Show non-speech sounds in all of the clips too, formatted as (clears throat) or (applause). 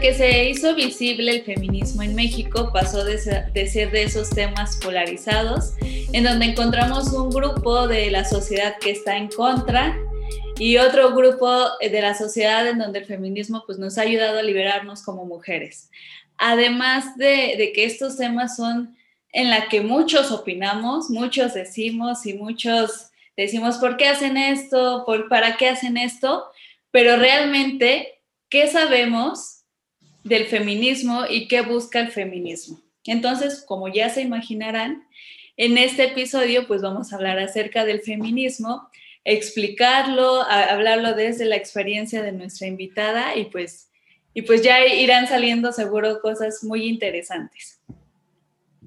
que se hizo visible el feminismo en México, pasó de ser, de esos temas polarizados, en donde encontramos un grupo de la sociedad que está en contra y otro grupo de la sociedad en donde el feminismo pues, nos ha ayudado a liberarnos como mujeres. Además de, de que estos temas son en la que muchos opinamos, muchos decimos y muchos decimos, ¿por qué hacen esto? ¿Por, ¿Para qué hacen esto? Pero realmente ¿qué sabemos del feminismo y qué busca el feminismo? Entonces, como ya se imaginarán, en este episodio pues vamos a hablar acerca del feminismo, explicarlo, hablarlo desde la experiencia de nuestra invitada y pues, y pues ya irán saliendo seguro cosas muy interesantes.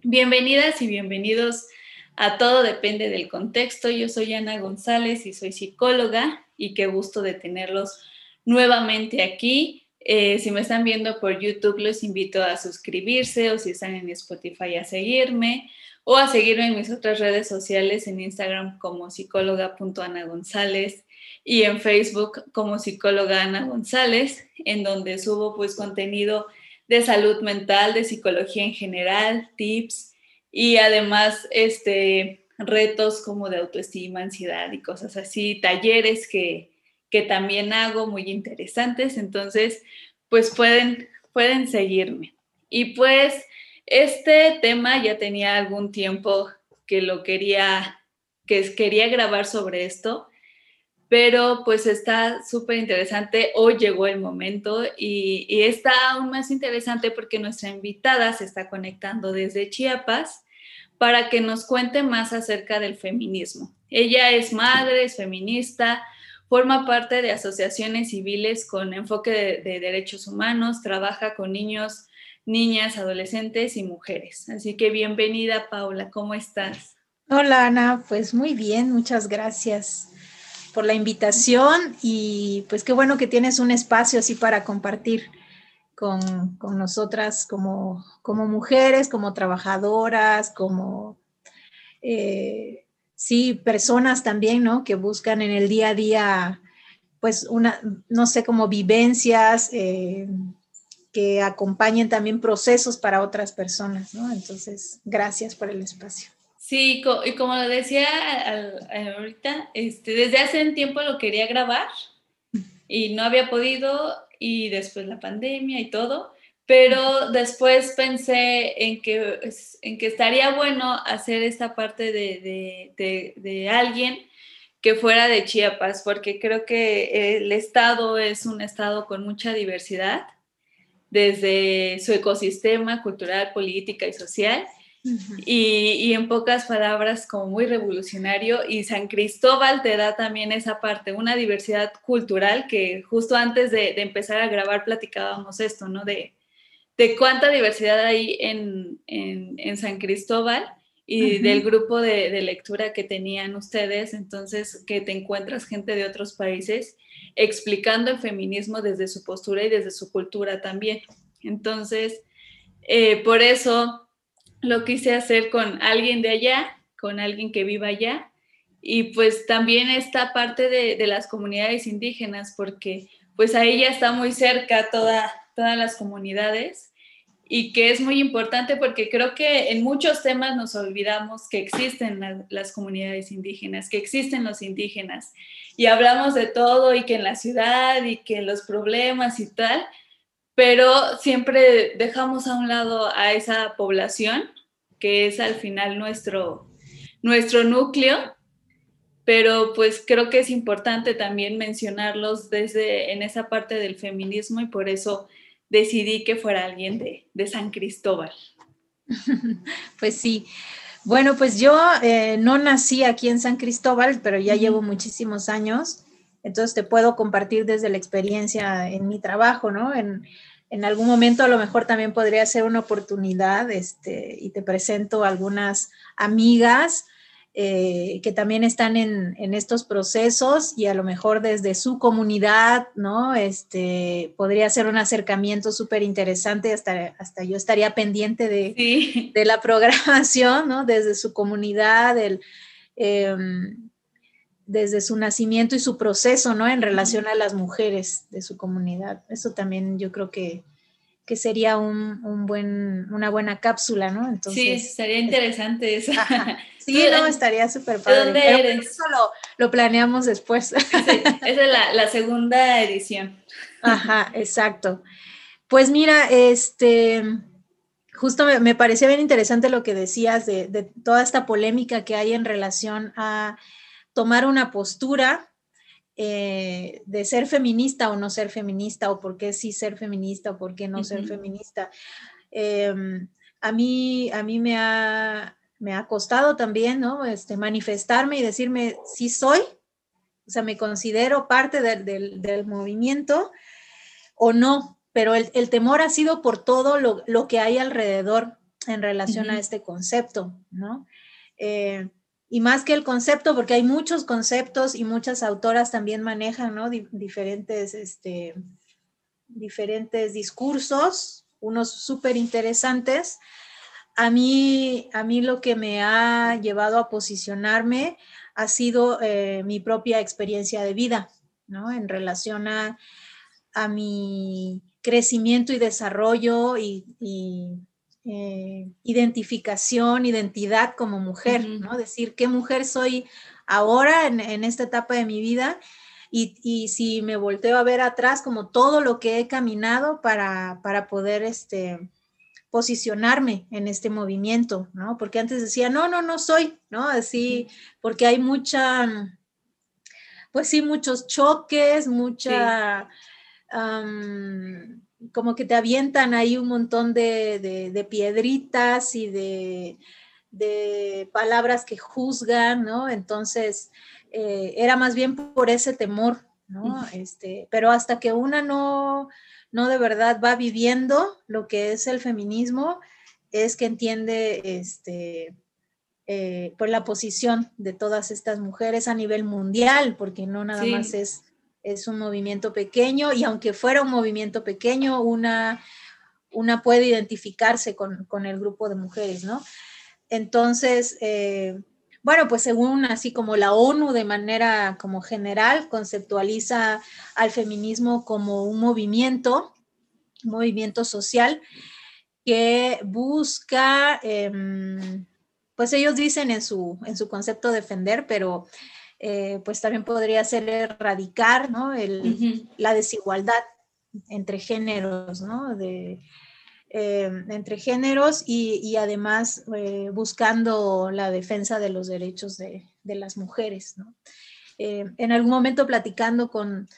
Bienvenidas y bienvenidos a Todo Depende del Contexto. Yo soy Ana González y soy psicóloga y qué gusto de tenerlos nuevamente aquí. Eh, si me están viendo por YouTube, los invito a suscribirse o si están en Spotify a seguirme o a seguirme en mis otras redes sociales en Instagram como psicóloga.ana González y en Facebook como psicóloga Ana González, en donde subo pues contenido de salud mental, de psicología en general, tips y además este retos como de autoestima, ansiedad y cosas así, talleres que, que también hago muy interesantes, entonces pues pueden, pueden seguirme. Y pues este tema ya tenía algún tiempo que lo quería, que quería grabar sobre esto, pero pues está súper interesante. Hoy llegó el momento y, y, está aún más interesante porque nuestra invitada se está conectando desde Chiapas para que nos cuente más acerca del feminismo. Ella es madre, es feminista, Forma parte de asociaciones civiles con enfoque de, derechos humanos, trabaja con niños, niñas, adolescentes y mujeres. Así que bienvenida, Paula, ¿cómo estás? Hola, Ana, pues muy bien, muchas gracias por la invitación y pues qué bueno que tienes un espacio así para compartir con, nosotras como, como mujeres, como trabajadoras, como eh, sí, personas también, ¿no? Que buscan en el día a día, pues, una, no sé, como vivencias, eh, que acompañen también procesos para otras personas, ¿no? Entonces, gracias por el espacio. Sí, y como lo decía ahorita, este, desde hace un tiempo lo quería grabar y no había podido y después la pandemia y todo, pero después pensé en que, en que estaría bueno hacer esta parte de, alguien que fuera de Chiapas, porque creo que el estado es un estado con mucha diversidad, desde su ecosistema cultural, política y social, y, y, en pocas palabras como muy revolucionario, y San Cristóbal te da también esa parte, una diversidad cultural que justo antes de, de empezar a grabar platicábamos esto, ¿no? De, de cuánta diversidad hay en, San Cristóbal y del grupo de, lectura que tenían ustedes, entonces que te encuentras gente de otros países explicando el feminismo desde su postura y desde su cultura también. Entonces, eh, por eso lo quise hacer con alguien de allá, con alguien que viva allá, y pues también esta parte de, de las comunidades indígenas, porque pues ahí ya está muy cerca toda, todas las comunidades y que es muy importante porque creo que en muchos temas nos olvidamos que existen las comunidades indígenas, que existen los indígenas y hablamos de todo y que en la ciudad y que los problemas y tal, pero siempre dejamos a un lado a esa población que es al final nuestro, nuestro núcleo pero pues creo que es importante también mencionarlos desde en esa parte del feminismo y por eso decidí que fuera alguien de, San Cristóbal. (laughs) Pues sí. Bueno, pues yo eh, no nací aquí en San Cristóbal, pero ya llevo muchísimos años, entonces te puedo compartir desde la experiencia en mi trabajo, ¿no? En, en algún momento a lo mejor también podría ser una oportunidad, este, y te presento algunas amigas eh, que también están en, estos procesos y a lo mejor desde su comunidad, ¿no? Este, podría ser un acercamiento súper interesante, hasta, hasta yo estaría pendiente de, de, la (laughs) programación, ¿no? Desde su comunidad, em, desde su nacimiento y su proceso, ¿no? En relación a las mujeres de su comunidad. Eso también yo creo que que sería un, buen, una buena cápsula, ¿no? Entonces, sí, estaría interesante eso. (laughs) Sí, no, estaría súper padre. ¿Dónde eres? Eso lo, planeamos después. Sí, esa es la, segunda edición. Ajá, exacto. Pues mira, este, justo me, parecía bien interesante lo que decías de, de, toda esta polémica que hay en relación a tomar una postura eh, de ser feminista o no ser feminista, o por qué sí ser feminista o por qué no ser feminista. Em, a mí, a mí me, ha, me ha costado también, ¿no? Este, manifestarme y decirme, sí soy, o sea, me considero parte del, movimiento o no, pero el, temor ha sido por todo lo, que hay alrededor en relación a este concepto, ¿no? Eh, y más que el concepto, porque hay muchos conceptos y muchas autoras también manejan ¿no? diferentes, este, diferentes discursos, unos súper interesantes. A mí, a mí lo que me ha llevado a posicionarme ha sido eh, mi propia experiencia de vida, ¿no? En relación a, a mi crecimiento y desarrollo y eh, identificación, identidad como mujer, ¿no? Decir qué mujer soy ahora en, esta etapa de mi vida y, si me volteo a ver atrás como todo lo que he caminado para, poder este, posicionarme en este movimiento, ¿no? Porque antes decía, no, no, no soy, ¿no? Así, porque hay mucha, pues sí, muchos choques, mucha como que te avientan ahí un montón de, piedritas y de, palabras que juzgan, ¿no? Entonces, eh, era más bien por ese temor, ¿no? Este, pero hasta que una no, no de verdad va viviendo lo que es el feminismo, es que entiende este, eh, pues la posición de todas estas mujeres a nivel mundial, porque no nada más es es un movimiento pequeño y aunque fuera un movimiento pequeño, una, una puede identificarse con, el grupo de mujeres, ¿no? Entonces, eh, bueno, pues según así como la ONU de manera como general conceptualiza al feminismo como un movimiento, un movimiento social que busca, em, pues ellos dicen en su, en su concepto defender, pero eh, pues también podría ser erradicar ¿no? la desigualdad entre géneros, ¿no? De, eh, entre géneros y, además eh, buscando la defensa de los derechos de, las mujeres. ¿no? en algún momento platicando con,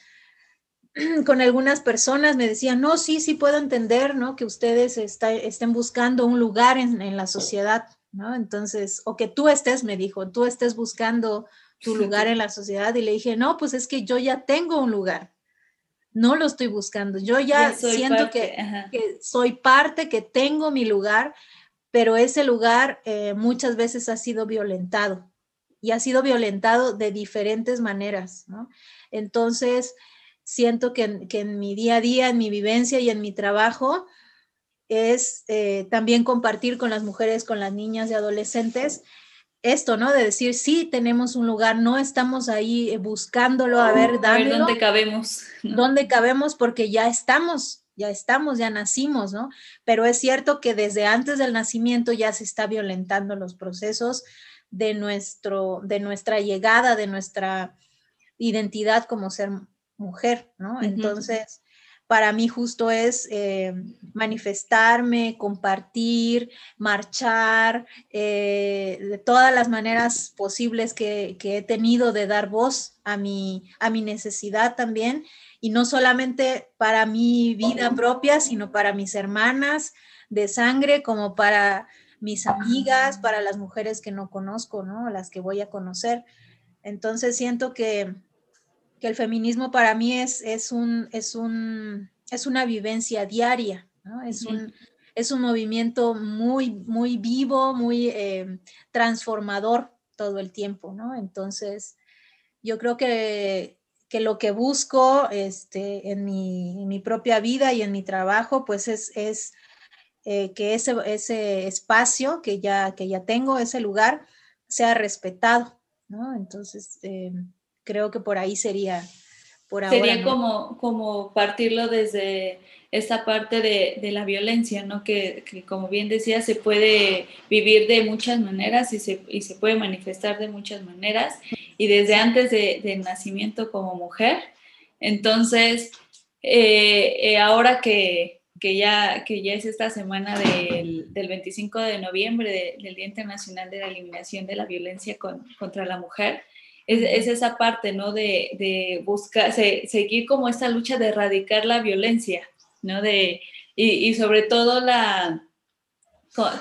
(clears throat) con algunas personas me decían, no, sí, sí puedo entender ¿no? que ustedes estén buscando un lugar en, en la sociedad, ¿no? Entonces, o que tú estés, me dijo, tú estés buscando tu lugar en la sociedad. Y le dije, no, pues es que yo ya tengo un lugar, no lo estoy buscando, yo ya, siento que, soy parte, que tengo mi lugar, pero ese lugar eh, muchas veces ha sido violentado. Y ha sido violentado de diferentes maneras, ¿no? Entonces, siento que, en mi día a día, en mi vivencia y en mi trabajo, es eh, también compartir con las mujeres, con las niñas y adolescentes, esto, ¿no? De decir, sí, tenemos un lugar, no estamos ahí eh, buscándolo, a ver, dónde cabemos. (laughs) ¿Dónde cabemos? Porque ya estamos, ya estamos, ya nacimos, ¿no? Pero es cierto que desde antes del nacimiento ya se está violentando los procesos de, nuestro, de nuestra llegada, de nuestra identidad como ser mujer, ¿no? Entonces, para mí justo es eh, manifestarme, compartir, marchar, eh, de todas las maneras posibles que, he tenido de dar voz a mi, a mi necesidad también, y no solamente para mi vida propia, sino para mis hermanas de sangre, como para mis amigas, para las mujeres que no conozco, ¿no? Las que voy a conocer. Entonces siento que que el feminismo para mí es, es, un, es, un, es una vivencia diaria, es, un, es un movimiento muy, muy vivo, muy eh, transformador todo el tiempo, ¿no? Entonces, yo creo que, lo que busco este, en, mi, propia vida y en mi trabajo, pues es, es eh, que ese, ese espacio que ya, que ya tengo, ese lugar, sea respetado, ¿no? Entonces, eh, creo que por ahí sería, por Sería como, como partirlo desde esta parte de, de la violencia, ¿no? Que, que, como bien decía, se puede vivir de muchas maneras y se, y se puede manifestar de muchas maneras y desde antes de, del nacimiento como mujer. Entonces, eh, eh, ahora que, que, ya, que ya es esta semana del, del 25 de noviembre, del Día Internacional de la Eliminación de la Violencia contra la Mujer, es, esa parte, ¿no? De, buscar, seguir como esta lucha de erradicar la violencia, ¿no? De, y, sobre todo la,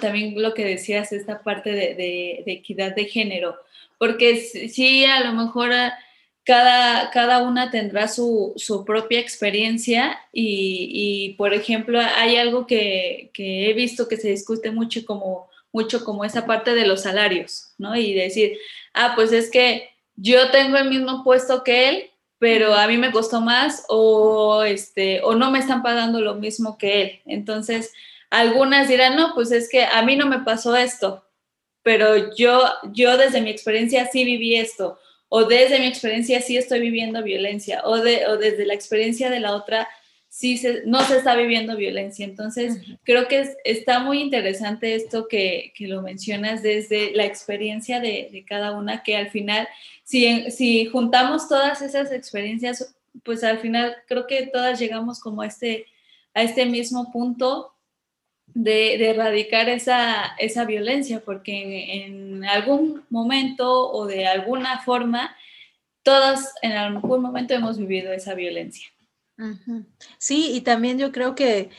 también lo que decías, esta parte de, equidad de género, porque sí, a lo mejor ah, cada, cada una tendrá su, propia experiencia y, por ejemplo, hay algo que, que, he visto que se discute mucho como, mucho como esa parte de los salarios, ¿no? Y decir, ah, pues es que yo tengo el mismo puesto que él, pero a mí me costó más o, este, o no me están pagando lo mismo que él. Entonces, algunas dirán, no, pues es que a mí no me pasó esto, pero yo, yo desde mi experiencia sí viví esto, o desde mi experiencia sí estoy viviendo violencia, o, de, o desde la experiencia de la otra sí no se está viviendo violencia. Entonces, creo que está muy interesante esto que, lo mencionas desde la experiencia de, cada una, que al final, si, si juntamos todas esas experiencias, pues al final creo que todas llegamos como a este, a este mismo punto de, erradicar esa, esa, violencia, porque en, algún momento o de alguna forma, todas en algún momento hemos vivido esa violencia. Sí, y también yo creo que,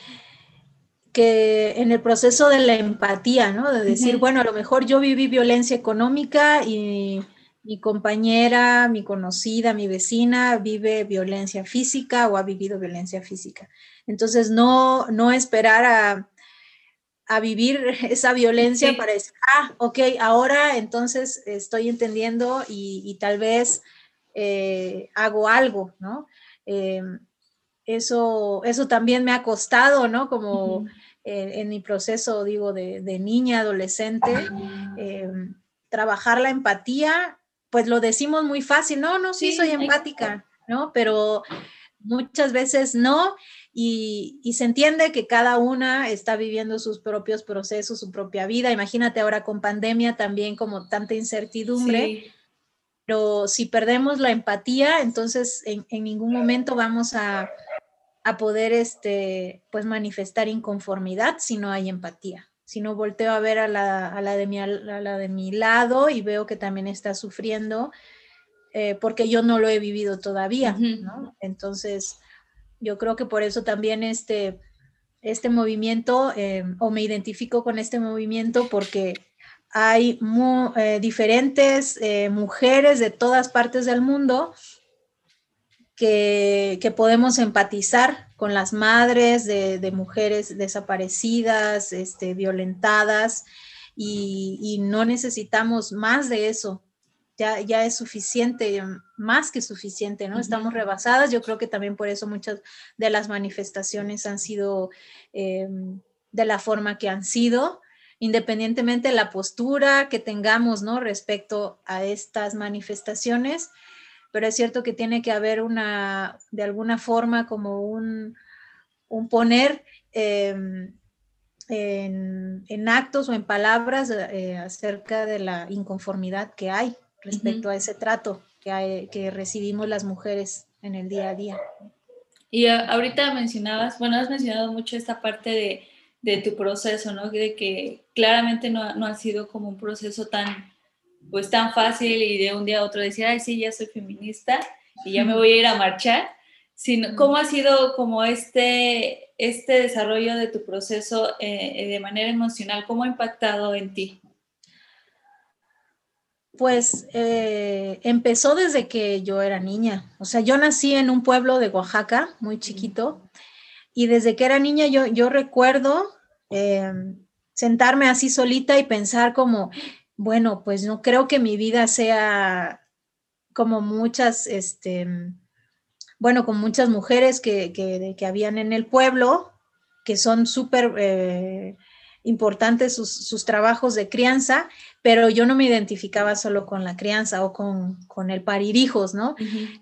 que en el proceso de la empatía, ¿no? De decir, bueno, a lo mejor yo viví violencia económica y mi compañera, mi conocida, mi vecina vive violencia física o ha vivido violencia física. Entonces, no, no esperar a, vivir (laughs) esa violencia para decir, ah, ok, ahora entonces estoy entendiendo y, tal vez eh, hago algo, ¿no? Em, eso, eso también me ha costado, ¿no? Como en, mi proceso, digo, de, niña, adolescente, em, trabajar la empatía, pues lo decimos muy fácil, no, no, sí, soy empática, ¿no? Pero muchas veces no, y, se entiende que cada una está viviendo sus propios procesos, su propia vida. Imagínate ahora con pandemia también como tanta incertidumbre. Pero si perdemos la empatía, entonces en, ningún momento vamos a, a poder este, pues manifestar inconformidad si no hay empatía. Si no volteo a ver a la, a la, de, mi, a la de mi lado y veo que también está sufriendo, eh, porque yo no lo he vivido todavía, ¿no? Entonces, yo creo que por eso también este, este movimiento, eh, o me identifico con este movimiento, porque hay eh, diferentes mujeres de todas partes del mundo que, podemos empatizar con las madres de, mujeres desaparecidas, este, violentadas, y, no necesitamos más de eso. Ya, ya es suficiente, más que suficiente, ¿no? Estamos rebasadas. Yo creo que también por eso muchas de las manifestaciones han sido em, de la forma que han sido, independientemente de la postura que tengamos, ¿no? Respecto a estas manifestaciones, pero es cierto que tiene que haber una, de alguna forma, como un, poner em, en, actos o en palabras eh, acerca de la inconformidad que hay respecto a ese trato que, que recibimos las mujeres en el día a día. Y ahorita mencionabas, bueno, has mencionado mucho esta parte de, tu proceso, ¿no? De que claramente no, no, ha sido como un proceso tan pues tan fácil y de un día a otro decir, ay, sí, ya soy feminista y ya me voy a ir a marchar, sino cómo ha sido como este, este desarrollo de tu proceso eh, de manera emocional, cómo ha impactado en ti. Pues eh, empezó desde que yo era niña. O sea, yo nací en un pueblo de Oaxaca, muy chiquito, y desde que era niña yo, yo recuerdo em, sentarme así solita y pensar como, bueno, pues no creo que mi vida sea como muchas, este, bueno, con muchas mujeres que, que, habían en el pueblo, que son súper eh, importantes sus, trabajos de crianza, pero yo no me identificaba solo con la crianza o con, el parir hijos, ¿no?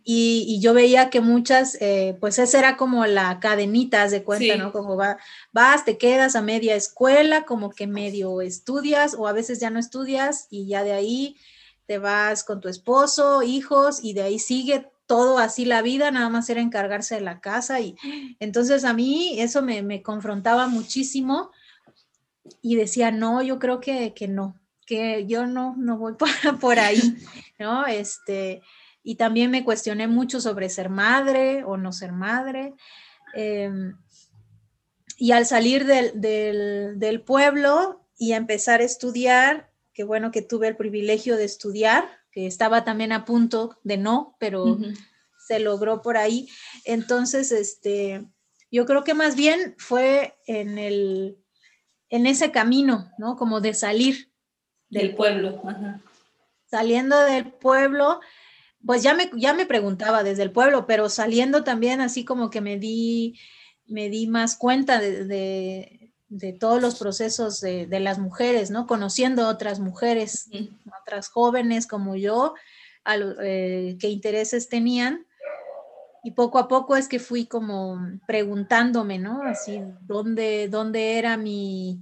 y, yo veía que muchas, eh, pues esa era como la cadenita, de cuenta, ¿no? Como va, vas, te quedas a media escuela, como que medio estudias o a veces ya no estudias y ya de ahí te vas con tu esposo, hijos y de ahí sigue todo así la vida, nada más era encargarse de la casa y entonces a mí eso me, me confrontaba muchísimo y decía, no, yo creo que, no, que yo no, no voy (laughs) por, por ahí, ¿no? Este, y también me cuestioné mucho sobre ser madre o no ser madre. Em, y al salir del, del, pueblo y empezar a estudiar, que bueno que tuve el privilegio de estudiar, que estaba también a punto de no, pero se logró por ahí. Entonces, este, yo creo que más bien fue en el, en ese camino, ¿no? Como de salir del, pueblo. Saliendo del pueblo, pues ya me, ya me preguntaba desde el pueblo, pero saliendo también así como que me di, me di más cuenta de, todos los procesos de, las mujeres, ¿no? Conociendo otras mujeres, otras jóvenes como yo, a eh, qué intereses tenían y poco a poco es que fui como preguntándome, ¿no? Así, ¿dónde, dónde era mi,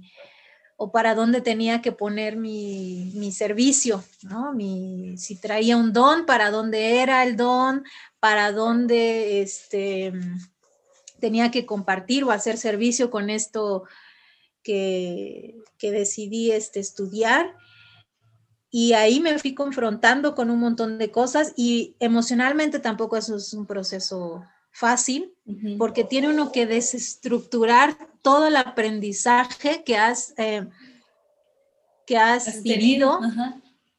o para dónde tenía que poner mi, mi servicio, ¿no? Mi, si traía un don, para dónde era el don, para dónde este, tenía que compartir o hacer servicio con esto que, que decidí este, estudiar y ahí me fui confrontando con un montón de cosas y emocionalmente tampoco eso es un proceso fácil, porque tiene uno que desestructurar todo el aprendizaje que has, eh, que has, tenido,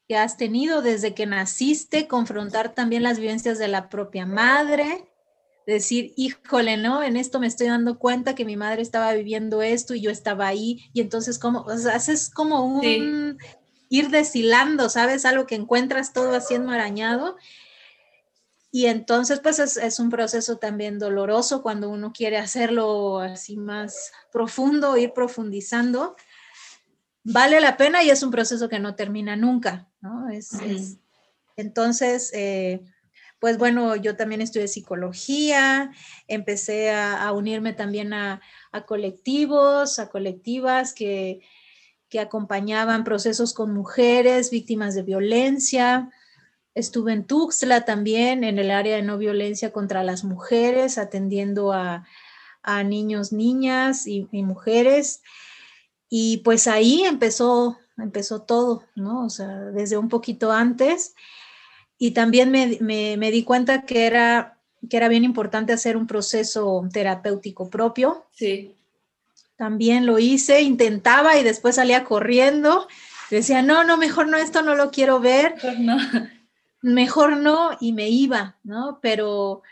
que has tenido desde que naciste, confrontar también las vivencias de la propia madre, decir, híjole, ¿no? En esto me estoy dando cuenta que mi madre estaba viviendo esto y yo estaba ahí, y entonces como, o sea, haces como un ir deshilando, ¿sabes? Algo que encuentras todo así enmarañado. Y entonces, pues es, un proceso también doloroso cuando uno quiere hacerlo así más profundo, ir profundizando. Vale la pena y es un proceso que no termina nunca, ¿no? Es, entonces, eh, pues bueno, yo también estudié psicología, empecé a, unirme también a, a colectivos, a colectivas que, que acompañaban procesos con mujeres víctimas de violencia. Estuve en Tuxtla también, en el área de no violencia contra las mujeres, atendiendo a, niños, niñas y, mujeres. Y pues ahí empezó, empezó todo, ¿no? O sea, desde un poquito antes. Y también me, me di cuenta que era, que era bien importante hacer un proceso terapéutico propio. Sí también lo hice, intentaba y después salía corriendo. Decía, no, no, mejor no, esto no lo quiero ver. Mejor (laughs) no. Mejor no, y me iba, ¿no? Pero,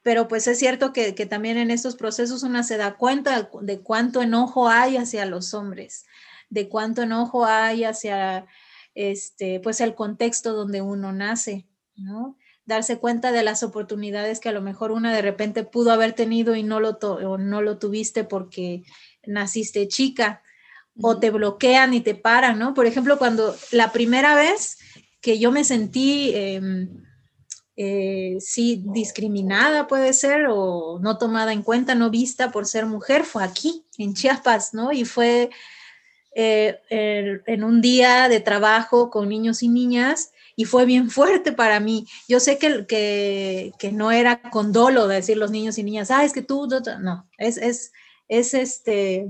pero pues es cierto que, también en estos procesos una se da cuenta de cuánto enojo hay hacia los hombres, de cuánto enojo hay hacia este, pues el contexto donde uno nace, ¿no? Darse cuenta de las oportunidades que a lo mejor una de repente pudo haber tenido y no lo, no lo tuviste porque naciste chica o te bloquean y te paran, ¿no? Por ejemplo, cuando la primera vez que yo me sentí, em, eh, sí, discriminada puede ser, o no tomada en cuenta, no vista por ser mujer, fue aquí, en Chiapas, ¿no? Y fue eh, en un día de trabajo con niños y niñas y fue bien fuerte para mí. Yo sé que, que, que no era con dolo decir los niños y niñas, ah, es que tú, no, es, es es este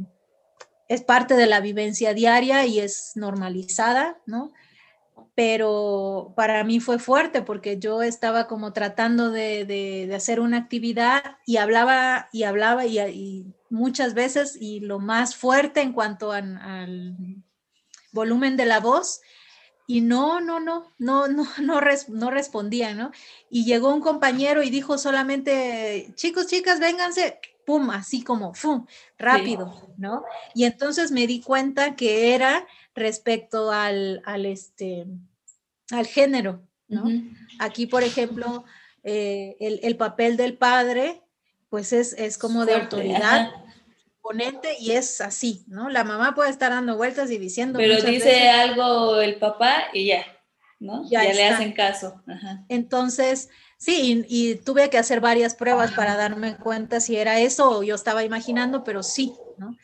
es parte de la vivencia diaria y es normalizada, ¿no? Pero para mí fue fuerte porque yo estaba como tratando de, hacer una actividad y hablaba y hablaba y, muchas veces y lo más fuerte en cuanto al volumen de la voz y no, no, no, no, no, (laughs) no, no respondía, ¿no? Y llegó un compañero y dijo solamente, chicos, chicas, vénganse, pum, así como, pum, rápido, ¿no? Y entonces me di cuenta que era respecto al, al este, al género, ¿no? Aquí, por ejemplo, eh, el, papel del padre, pues es, como de autoridad, ponente y es así, ¿no? La mamá puede estar dando vueltas y diciendo. Pero dice algo el papá y ya, ¿no? Ya, le hacen caso. Entonces, sí, y, tuve que hacer varias pruebas para darme cuenta si era eso o yo estaba imaginando, pero sí, ¿no?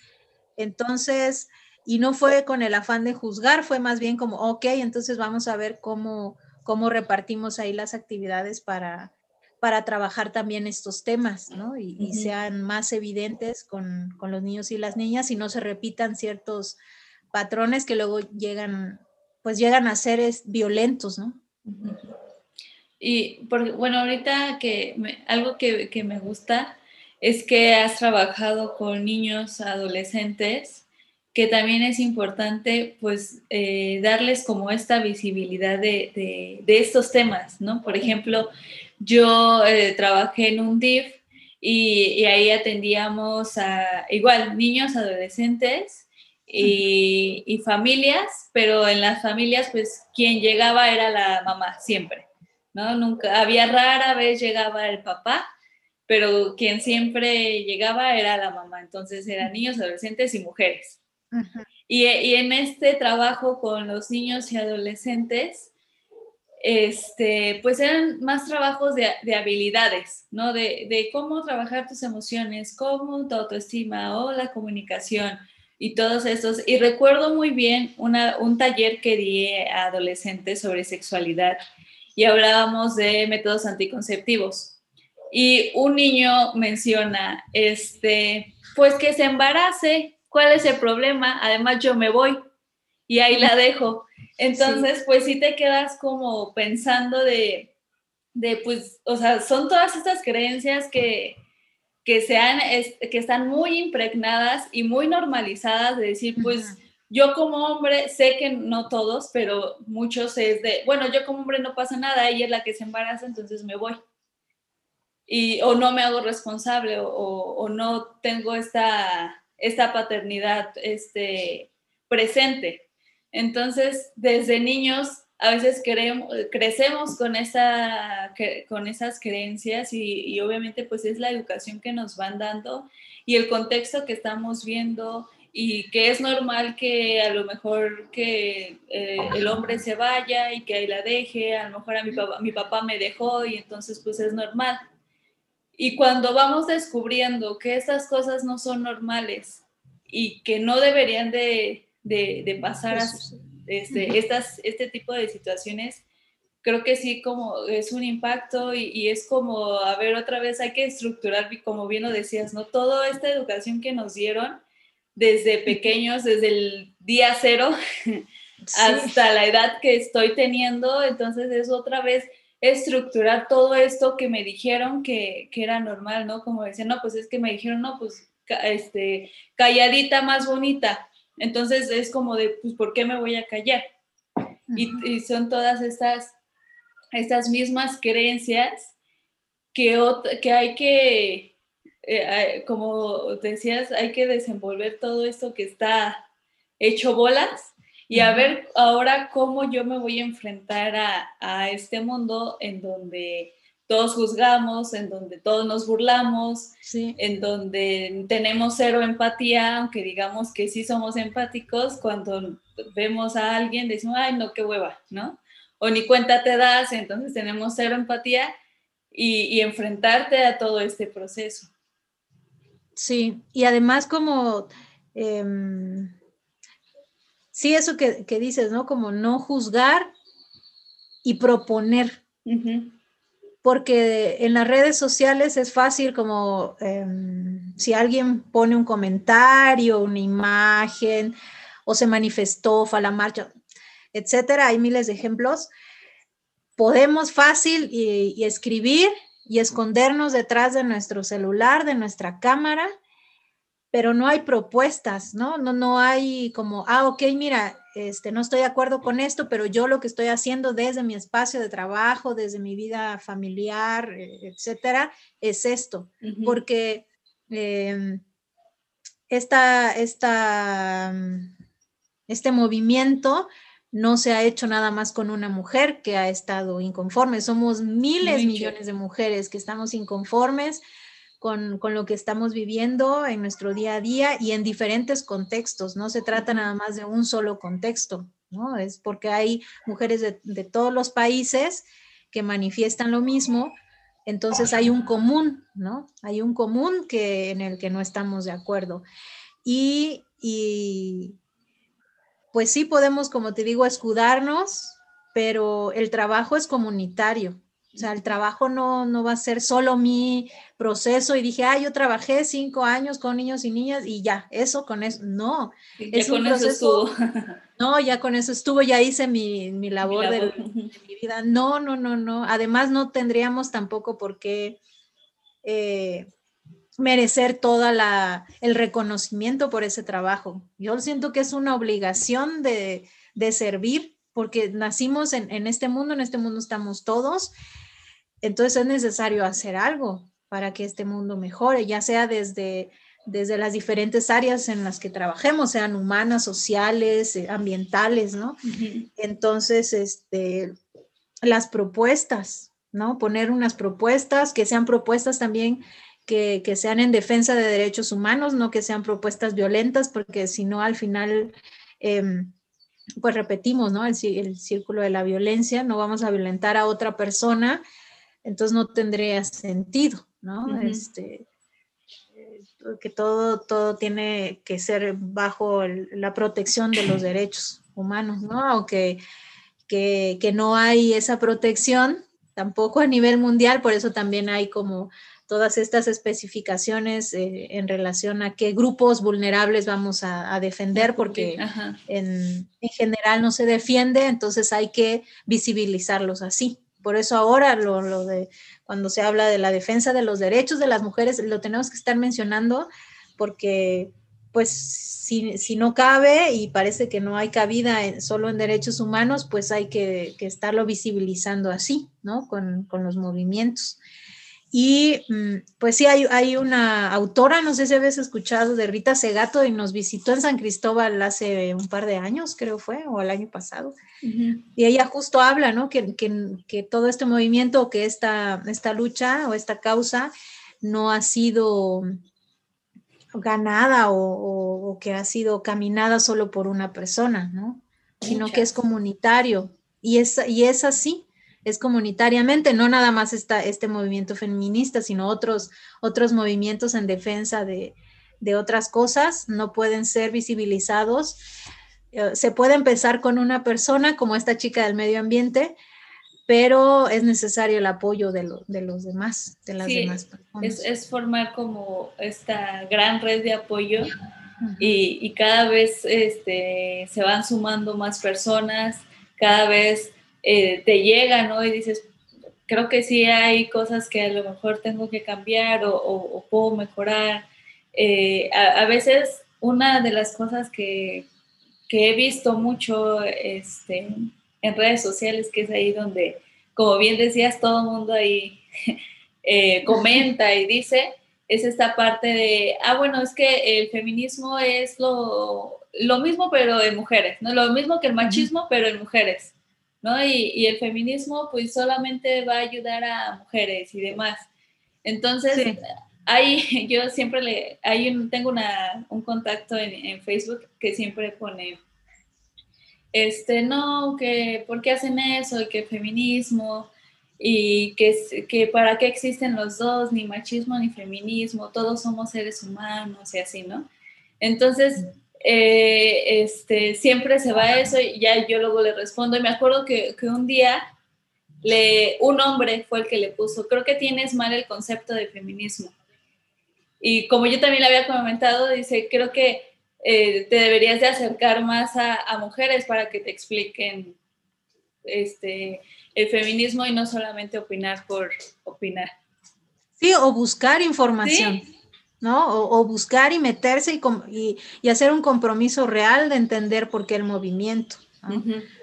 Entonces, y no fue con el afán de juzgar, fue más bien como, ok, entonces vamos a ver cómo, cómo repartimos ahí las actividades para, para trabajar también estos temas, ¿no? Y, sean más evidentes con, los niños y las niñas y no se repitan ciertos patrones que luego llegan, pues llegan a ser violentos, ¿no? Y bueno, ahorita que algo que, que, me gusta es que has trabajado con niños, adolescentes, que también es importante pues eh, darles como esta visibilidad de, de, estos temas, ¿no? Por ejemplo, yo eh, trabajé en un DIF y, ahí atendíamos a igual niños, adolescentes y, y, familias, pero en las familias pues quien llegaba era la mamá siempre, ¿no? Nunca, había rara vez llegaba el papá, pero quien siempre llegaba era la mamá, entonces eran niños, adolescentes y mujeres. Y, en este trabajo con los niños y adolescentes, este, pues eran más trabajos de, habilidades, ¿no? De, cómo trabajar tus emociones, cómo tu autoestima o la comunicación y todos estos. Y recuerdo muy bien un taller que di a adolescentes sobre sexualidad y hablábamos de métodos anticonceptivos. Y un niño menciona, este, pues que se embarace, ¿cuál es el problema? Además yo me voy y ahí la dejo. Entonces, pues sí te quedas como pensando de, de, pues, o sea, son todas estas creencias que, que, sean, que están muy impregnadas y muy normalizadas de decir, pues, yo como hombre, sé que no todos, pero muchos es de, bueno, yo como hombre no pasa nada, ella es la que se embaraza, entonces me voy. Y, o no me hago responsable, o, o no tengo esta, esta paternidad este, presente. Entonces, desde niños a veces crecemos con, esa, con esas creencias y, obviamente pues es la educación que nos van dando y el contexto que estamos viendo y que es normal que a lo mejor que eh, el hombre se vaya y que ahí la deje, a lo mejor a mi papá, mi papá me dejó y entonces pues es normal. Y cuando vamos descubriendo que esas cosas no son normales y que no deberían de, de, pasar este, estas, este tipo de situaciones, creo que sí como es un impacto y, es como, a ver, otra vez hay que estructurar, como bien lo decías, ¿no? Toda esta educación que nos dieron desde pequeños, desde el día cero (laughs) hasta la edad que estoy teniendo, entonces es otra vez estructurar todo esto que me dijeron que, que era normal, ¿no? Como decían, no, pues es que me dijeron, no, pues este, calladita más bonita, entonces es como de, pues, ¿por qué me voy a callar? y, son todas estas, estas mismas creencias que, que hay que, eh, como decías, hay que desenvolver todo esto que está hecho bolas y a ver ahora cómo yo me voy a enfrentar a, a este mundo en donde todos juzgamos, en donde todos nos burlamos, en donde tenemos cero empatía, aunque digamos que sí somos empáticos, cuando vemos a alguien decimos, ay, no, qué hueva, ¿no? O ni cuenta te das, entonces tenemos cero empatía y, enfrentarte a todo este proceso. Sí, y además como, em, sí, eso que, dices, ¿no? Como no juzgar y proponer porque en las redes sociales es fácil como em, si alguien pone un comentario, una imagen o se manifestó, fue a la marcha, etcétera, hay miles de ejemplos. Podemos fácil y, escribir y escondernos detrás de nuestro celular, de nuestra cámara, pero no hay propuestas, ¿no? No, no hay como, ah, ok, mira, este, no estoy de acuerdo con esto, pero yo lo que estoy haciendo desde mi espacio de trabajo, desde mi vida familiar, eh, etcétera, es esto, porque em, esta, mm, este movimiento no se ha hecho nada más con una mujer que ha estado inconforme. Somos miles, millones de mujeres que estamos inconformes con, con, lo que estamos viviendo en nuestro día a día y en diferentes contextos. No se trata nada más de un solo contexto, ¿no? Es porque hay mujeres de, de todos los países que manifiestan lo mismo, entonces hay un común, ¿no? Hay un común que, en el que no estamos de acuerdo. Y, y pues sí podemos, como te digo, escudarnos, pero el trabajo es comunitario. O sea, el trabajo no, no va a ser solo mi proceso y dije, ah, yo trabajé cinco años con niños y niñas y ya, eso con eso, no. es con eso estuvo. (laughs) No, ya con eso estuvo, ya hice mi, mi labor, De, mi vida. No, no, no, no. Además, no tendríamos tampoco por qué eh, merecer toda la, el reconocimiento por ese trabajo. Yo siento que es una obligación de, de servir porque nacimos en, en, este mundo, en este mundo estamos todos entonces es necesario hacer algo para que este mundo mejore, ya sea desde, desde las diferentes áreas en las que trabajemos, sean humanas, sociales, eh, ambientales, ¿no? Entonces, este, las propuestas, ¿no? Poner unas propuestas, que sean propuestas también que, sean en defensa de derechos humanos, no que sean propuestas violentas, porque si no, al final, em, pues repetimos, ¿no? El, el, círculo de la violencia, no vamos a violentar a otra persona entonces no tendría sentido, ¿no? este, eh, que todo, todo tiene que ser bajo la protección de los derechos humanos, ¿no? Aunque que, que, no hay esa protección tampoco a nivel mundial, por eso también hay como todas estas especificaciones eh, en relación a qué grupos vulnerables vamos a, defender, porque en, en, general no se defiende, entonces hay que visibilizarlos así. Por eso ahora lo, de cuando se habla de la defensa de los derechos de las mujeres, lo tenemos que estar mencionando porque pues si, no cabe y parece que no hay cabida solo en derechos humanos, pues hay que, estarlo visibilizando así, ¿no? Con, con los movimientos. Y mm, pues sí, hay, hay, una autora, no sé si habías escuchado, de Rita Segato y nos visitó en San Cristóbal hace un par de años, creo fue, o el año pasado. Y ella justo habla, ¿no? Que, que, que, todo este movimiento, que esta, esta lucha o esta causa no ha sido ganada o, o, que ha sido caminada solo por una persona, ¿no? Sino que es comunitario. Y es, y es así, es comunitariamente, no nada más está este movimiento feminista, sino otros, otros movimientos en defensa de, otras cosas, no pueden ser visibilizados. Eh, se puede empezar con una persona como esta chica del medio ambiente, pero es necesario el apoyo de, los demás, de las demás personas. Es, formar como esta gran red de apoyo y, y, cada vez este, se van sumando más personas, cada vez eh, te llega, ¿no? Y dices, creo que sí hay cosas que a lo mejor tengo que cambiar o, puedo mejorar. Eh, a, veces una de las cosas que, he visto mucho este, en redes sociales, que es ahí donde, como bien decías, todo el mundo ahí (laughs) eh, comenta y dice, es esta parte de, ah, bueno, es que el feminismo es lo, lo mismo pero en mujeres, ¿no? Lo mismo que el machismo pero en mujeres. ¿No? Y, el feminismo pues solamente va a ayudar a mujeres y demás. Entonces, ahí (laughs) yo siempre le, hay un, tengo una, un contacto en, Facebook que siempre pone, este, no, que, ¿por qué hacen eso? Y que feminismo, y que, que para qué existen los dos, ni machismo ni feminismo, todos somos seres humanos y así, ¿no? Entonces, eh, este, siempre se va eso y ya yo luego le respondo. Y me acuerdo que, un día le, un hombre fue el que le puso, creo que tienes mal el concepto de feminismo. Y como yo también le había comentado, dice, creo que eh, te deberías de acercar más a, mujeres para que te expliquen este, el feminismo y no solamente opinar por opinar. Sí, o buscar información. ¿No? O, buscar y meterse y, y, hacer un compromiso real de entender por qué el movimiento.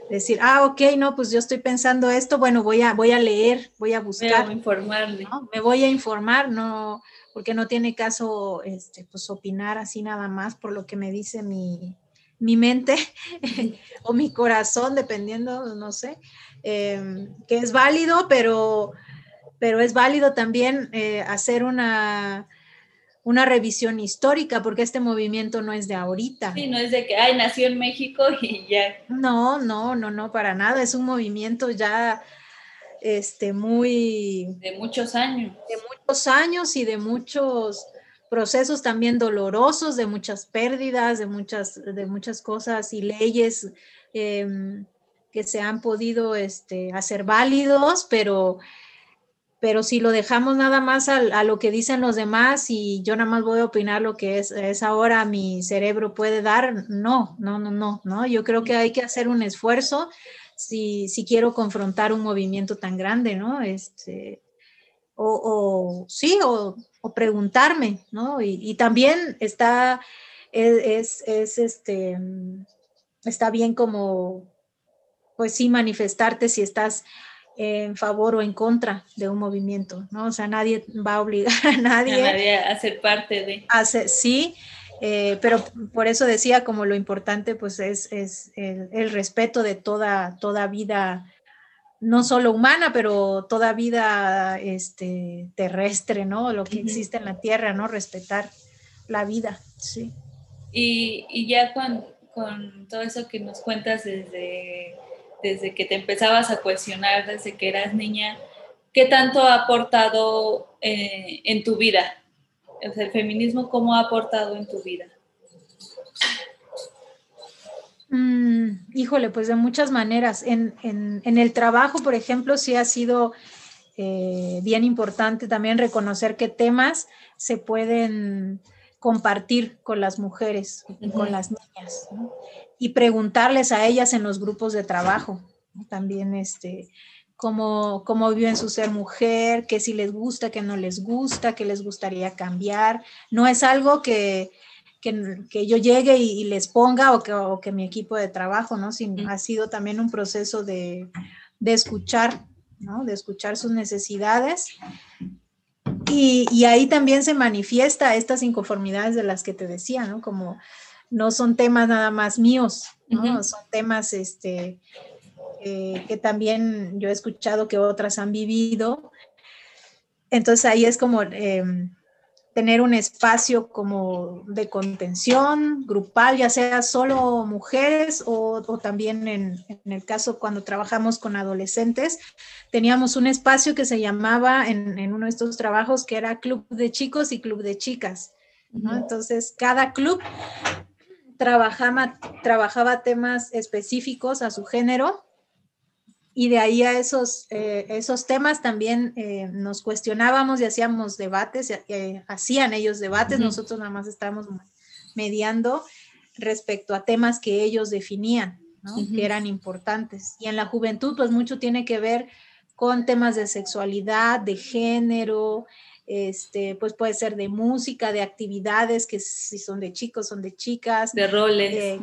Decir, ah, ok, no, pues yo estoy pensando esto, bueno, voy a, voy a leer, voy a buscar. Voy a informarme. Me voy a informar, no, porque no tiene caso, este, pues opinar así nada más por lo que me dice mi, mi mente (laughs) o mi corazón, dependiendo, no sé, em, que es válido, pero pero es válido también eh, hacer una, una revisión histórica, porque este movimiento no es de ahorita. Sí, no es de que, ay, nació en México (laughs) y ya. No, no, no, no, para nada. Es un movimiento ya este, muy... De muchos años. De muchos años y de muchos procesos también dolorosos, de muchas pérdidas, de muchas, de muchas cosas y leyes em, que se han podido este, hacer válidos, pero pero si lo dejamos nada más a, lo que dicen los demás y yo nada más voy a opinar lo que es, es ahora mi cerebro puede dar, no, no, no, no, no. Yo creo que hay que hacer un esfuerzo si, si quiero confrontar un movimiento tan grande, ¿no? Este, o, sí, o, preguntarme, ¿no? Y, también está, es, es, este, está bien como, pues sí, manifestarte si estás en favor o en contra de un movimiento, ¿no? O sea, nadie va a obligar a nadie, a, ser parte de. sí, eh, pero por eso decía como lo importante pues es, el, respeto de toda, toda vida, no solo humana, pero toda vida este, terrestre, ¿no? Lo que existe en la tierra, ¿no? Respetar la vida, sí. Y, y ya con, con todo eso que nos cuentas desde desde que te empezabas a cuestionar, desde que eras niña, ¿qué tanto ha aportado eh, en tu vida? el feminismo, ¿cómo ha aportado en tu vida? Mm, híjole, pues de muchas maneras. En, el trabajo, por ejemplo, sí ha sido eh, bien importante también reconocer qué temas se pueden compartir con las mujeres, con las niñas y preguntarles a ellas en los grupos de trabajo, también este, cómo, cómo viven su ser mujer, qué si les gusta, qué no les gusta, qué les gustaría cambiar. No es algo que, que, yo llegue y, les ponga o que, o que, mi equipo de trabajo, ¿no? Sino ha sido también un proceso de, de escuchar, ¿no? De escuchar sus necesidades. Y, y, ahí también se manifiesta estas inconformidades de las que te decía, ¿no? Como no son temas nada más míos, ¿no? Son temas este, eh, que también yo he escuchado que otras han vivido. Entonces ahí es como em, tener un espacio como de contención grupal, ya sea solo mujeres o, también en, el caso cuando trabajamos con adolescentes, teníamos un espacio que se llamaba en, en uno de estos trabajos que era club de chicos y club de chicas. ¿no? Entonces, cada club trabajaba, trabajaba temas específicos a su género y de ahí a esos, eh, esos temas también eh, nos cuestionábamos y hacíamos debates, eh, hacían ellos debates, nosotros nada más estábamos mediando respecto a temas que ellos definían, que eran importantes. Y en la juventud, pues mucho tiene que ver con temas de sexualidad, de género, este, pues puede ser de música, de actividades, que si son de chicos, son de chicas. De roles. Eh,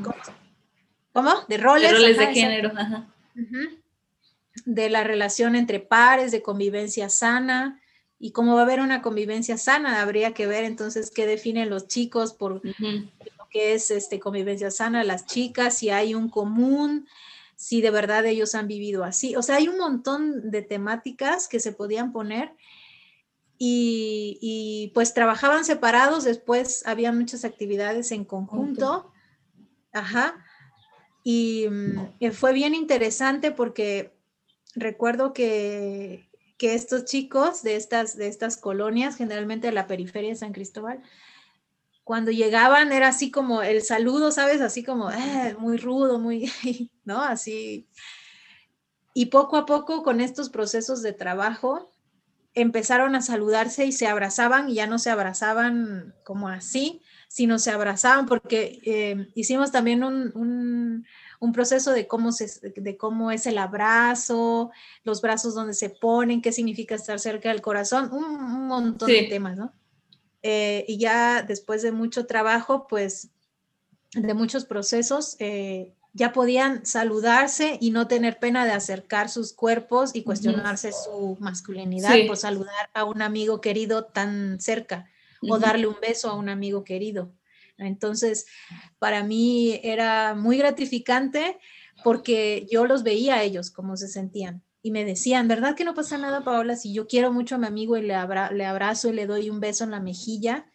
¿cómo? De roles. De roles de género. De la relación entre pares, de convivencia sana. Y cómo va a haber una convivencia sana, habría que ver entonces qué definen los chicos por lo que es este, convivencia sana, las chicas, si hay un común, si de verdad ellos han vivido así. O sea, hay un montón de temáticas que se podían poner y, pues trabajaban separados, después había muchas actividades en conjunto. Ajá. Y, mm, fue bien interesante porque recuerdo que, que, estos chicos de estas, de estas colonias, generalmente de la periferia de San Cristóbal, cuando llegaban era así como el saludo, ¿sabes? Así como eh, muy rudo, muy, (laughs) ¿no? Así. Y poco a poco con estos procesos de trabajo, empezaron a saludarse y se abrazaban y ya no se abrazaban como así, sino se abrazaban porque eh, hicimos también un, proceso de cómo, se, de cómo es el abrazo, los brazos donde se ponen, qué significa estar cerca del corazón, un, montón de temas, ¿no? Eh, y ya después de mucho trabajo, pues de muchos procesos, eh, ya podían saludarse y no tener pena de acercar sus cuerpos y cuestionarse su masculinidad por saludar a un amigo querido tan cerca o darle un beso a un amigo querido. Entonces, para mí era muy gratificante porque yo los veía a ellos cómo se sentían, y me decían, ¿verdad que no pasa nada, Paola, si yo quiero mucho a mi amigo y le, le abrazo y le doy un beso en la mejilla?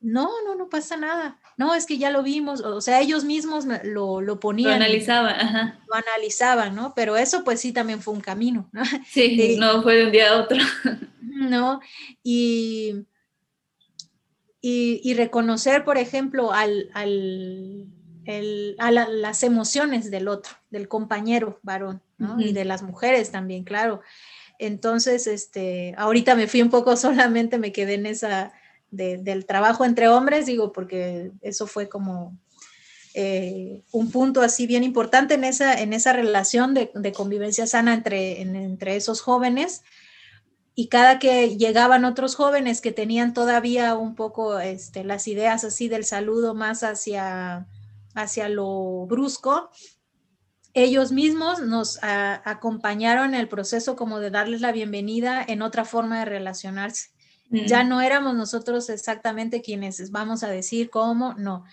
No, no, no pasa nada. No, es que ya lo vimos, o sea, ellos mismos lo, lo ponían. Lo analizaban, ajá. Lo analizaban, ¿no? Pero eso pues sí también fue un camino, ¿no? (laughs) Sí, no fue de un día a otro. No, y, y, reconocer, por ejemplo, al, al a las emociones del otro, del compañero varón, ¿no? Y de las mujeres también, claro. Entonces, este, ahorita me fui un poco (laughs) solamente, me quedé en esa del trabajo entre hombres, digo, porque eso fue como eh, un punto así bien importante en esa, en esa relación de, convivencia sana entre, entre esos jóvenes. Y cada que llegaban otros jóvenes que tenían todavía un poco este, las ideas así del saludo más hacia hacia lo brusco, ellos mismos nos acompañaron en el proceso como de darles la bienvenida en otra forma de relacionarse. Ya no éramos nosotros exactamente quienes vamos a decir cómo, no,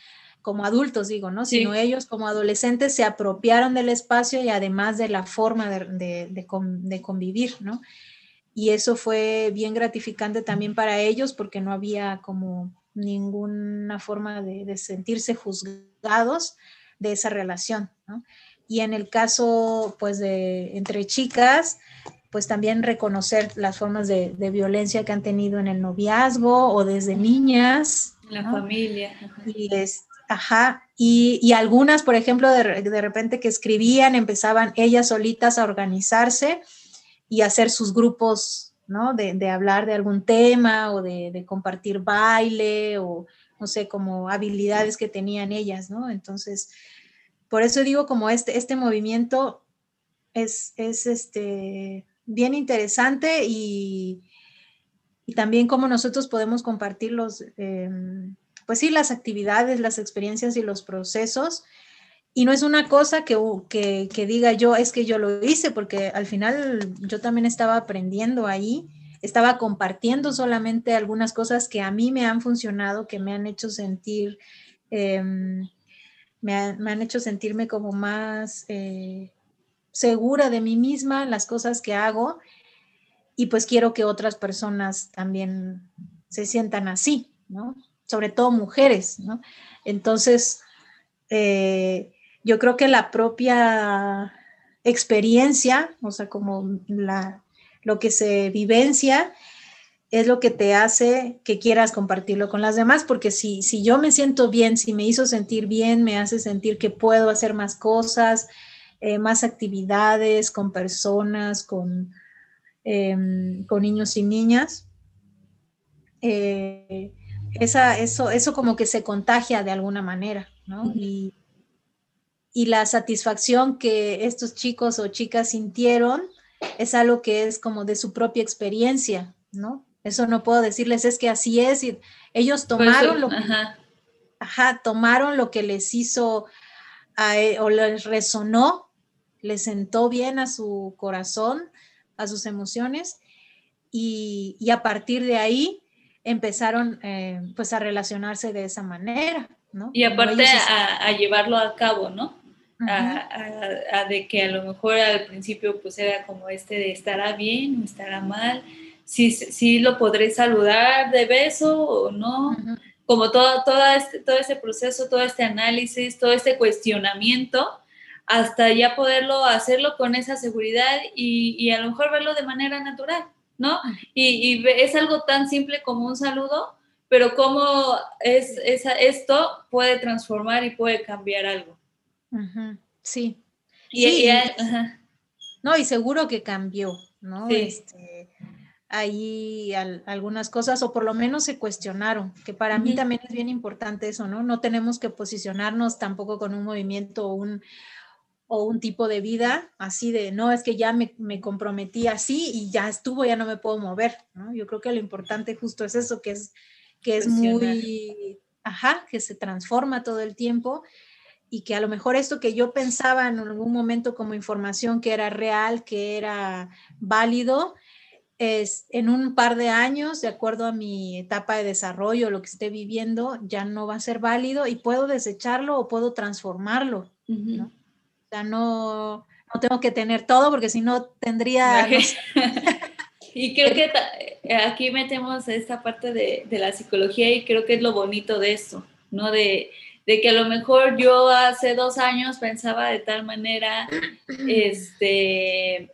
como adultos digo, ¿no? Sino ellos como adolescentes se apropiaron del espacio y además de la forma de, de convivir, ¿no? Y eso fue bien gratificante también para ellos porque no había como ninguna forma de, sentirse juzgados de esa relación. Y en el caso, pues, de entre chicas, pues también reconocer las formas de, violencia que han tenido en el noviazgo o desde niñas. La familia. Y es, ajá, y, algunas, por ejemplo, de, de, repente que escribían, empezaban ellas solitas a organizarse y hacer sus grupos ¿no? De, hablar de algún tema o de, compartir baile o, no sé, como habilidades que tenían ellas, ¿no? Entonces, por eso digo como este, este movimiento es, es este, bien interesante y, también cómo nosotros podemos compartir los, em, pues sí, las actividades, las experiencias y los procesos. Y no es una cosa que, que, diga yo, es que yo lo hice, porque al final yo también estaba aprendiendo ahí, estaba compartiendo solamente algunas cosas que a mí me han funcionado, que me han hecho sentir, em, me, han hecho sentirme como más eh, segura de mí misma, las cosas que hago, y pues quiero que otras personas también se sientan así, ¿no? Sobre todo mujeres, ¿no? Entonces, eh, yo creo que la propia experiencia, o sea, como la, lo que se vivencia, es lo que te hace que quieras compartirlo con las demás, porque si, si yo me siento bien, si me hizo sentir bien, me hace sentir que puedo hacer más cosas, eh, más actividades con personas, con, em, con niños y niñas. Eh, esa, eso, eso como que se contagia de alguna manera, ¿no? Y, y la satisfacción que estos chicos o chicas sintieron es algo que es como de su propia experiencia, ¿no? Eso no puedo decirles, es que así es. Y ellos tomaron lo que, ajá. tomaron lo que les hizo e, o les resonó, les sentó bien a su corazón, a sus emociones, y, a partir de ahí empezaron eh, pues a relacionarse de esa manera, ¿no? Y aparte a, llevarlo a cabo, ¿no? a, de que a lo mejor al principio pues era como este de estará bien o estará mal, si, si lo podré saludar de beso o no, como todo, todo, este, todo ese proceso, todo este análisis, todo este cuestionamiento, hasta ya poderlo hacerlo con esa seguridad y, y a lo mejor verlo de manera natural, ¿no? Y, y es algo tan simple como un saludo, pero cómo es, esa, esto puede transformar y puede cambiar algo. Sí. Y, No, y seguro que cambió, ¿no? Este, ahí algunas cosas, o por lo menos se cuestionaron, que para mí también es bien importante eso, ¿no? No tenemos que posicionarnos tampoco con un movimiento o un, o un tipo de vida así de, no, es que ya me, comprometí así y ya estuvo, ya no me puedo mover, ¿no? Yo creo que lo importante justo es eso, que es, que es muy, ajá, que se transforma todo el tiempo y que a lo mejor esto que yo pensaba en algún momento como información que era real, que era válido, es en un par de años, de acuerdo a mi etapa de desarrollo, lo que esté viviendo, ya no va a ser válido y puedo desecharlo o puedo transformarlo. ¿no? Sea, no, no tengo que tener todo porque si no tendría... (laughs) y creo que eh, aquí metemos esta parte de, de, la psicología y creo que es lo bonito de esto, ¿no? De, de que a lo mejor yo hace dos años pensaba de tal manera, (clears throat) este,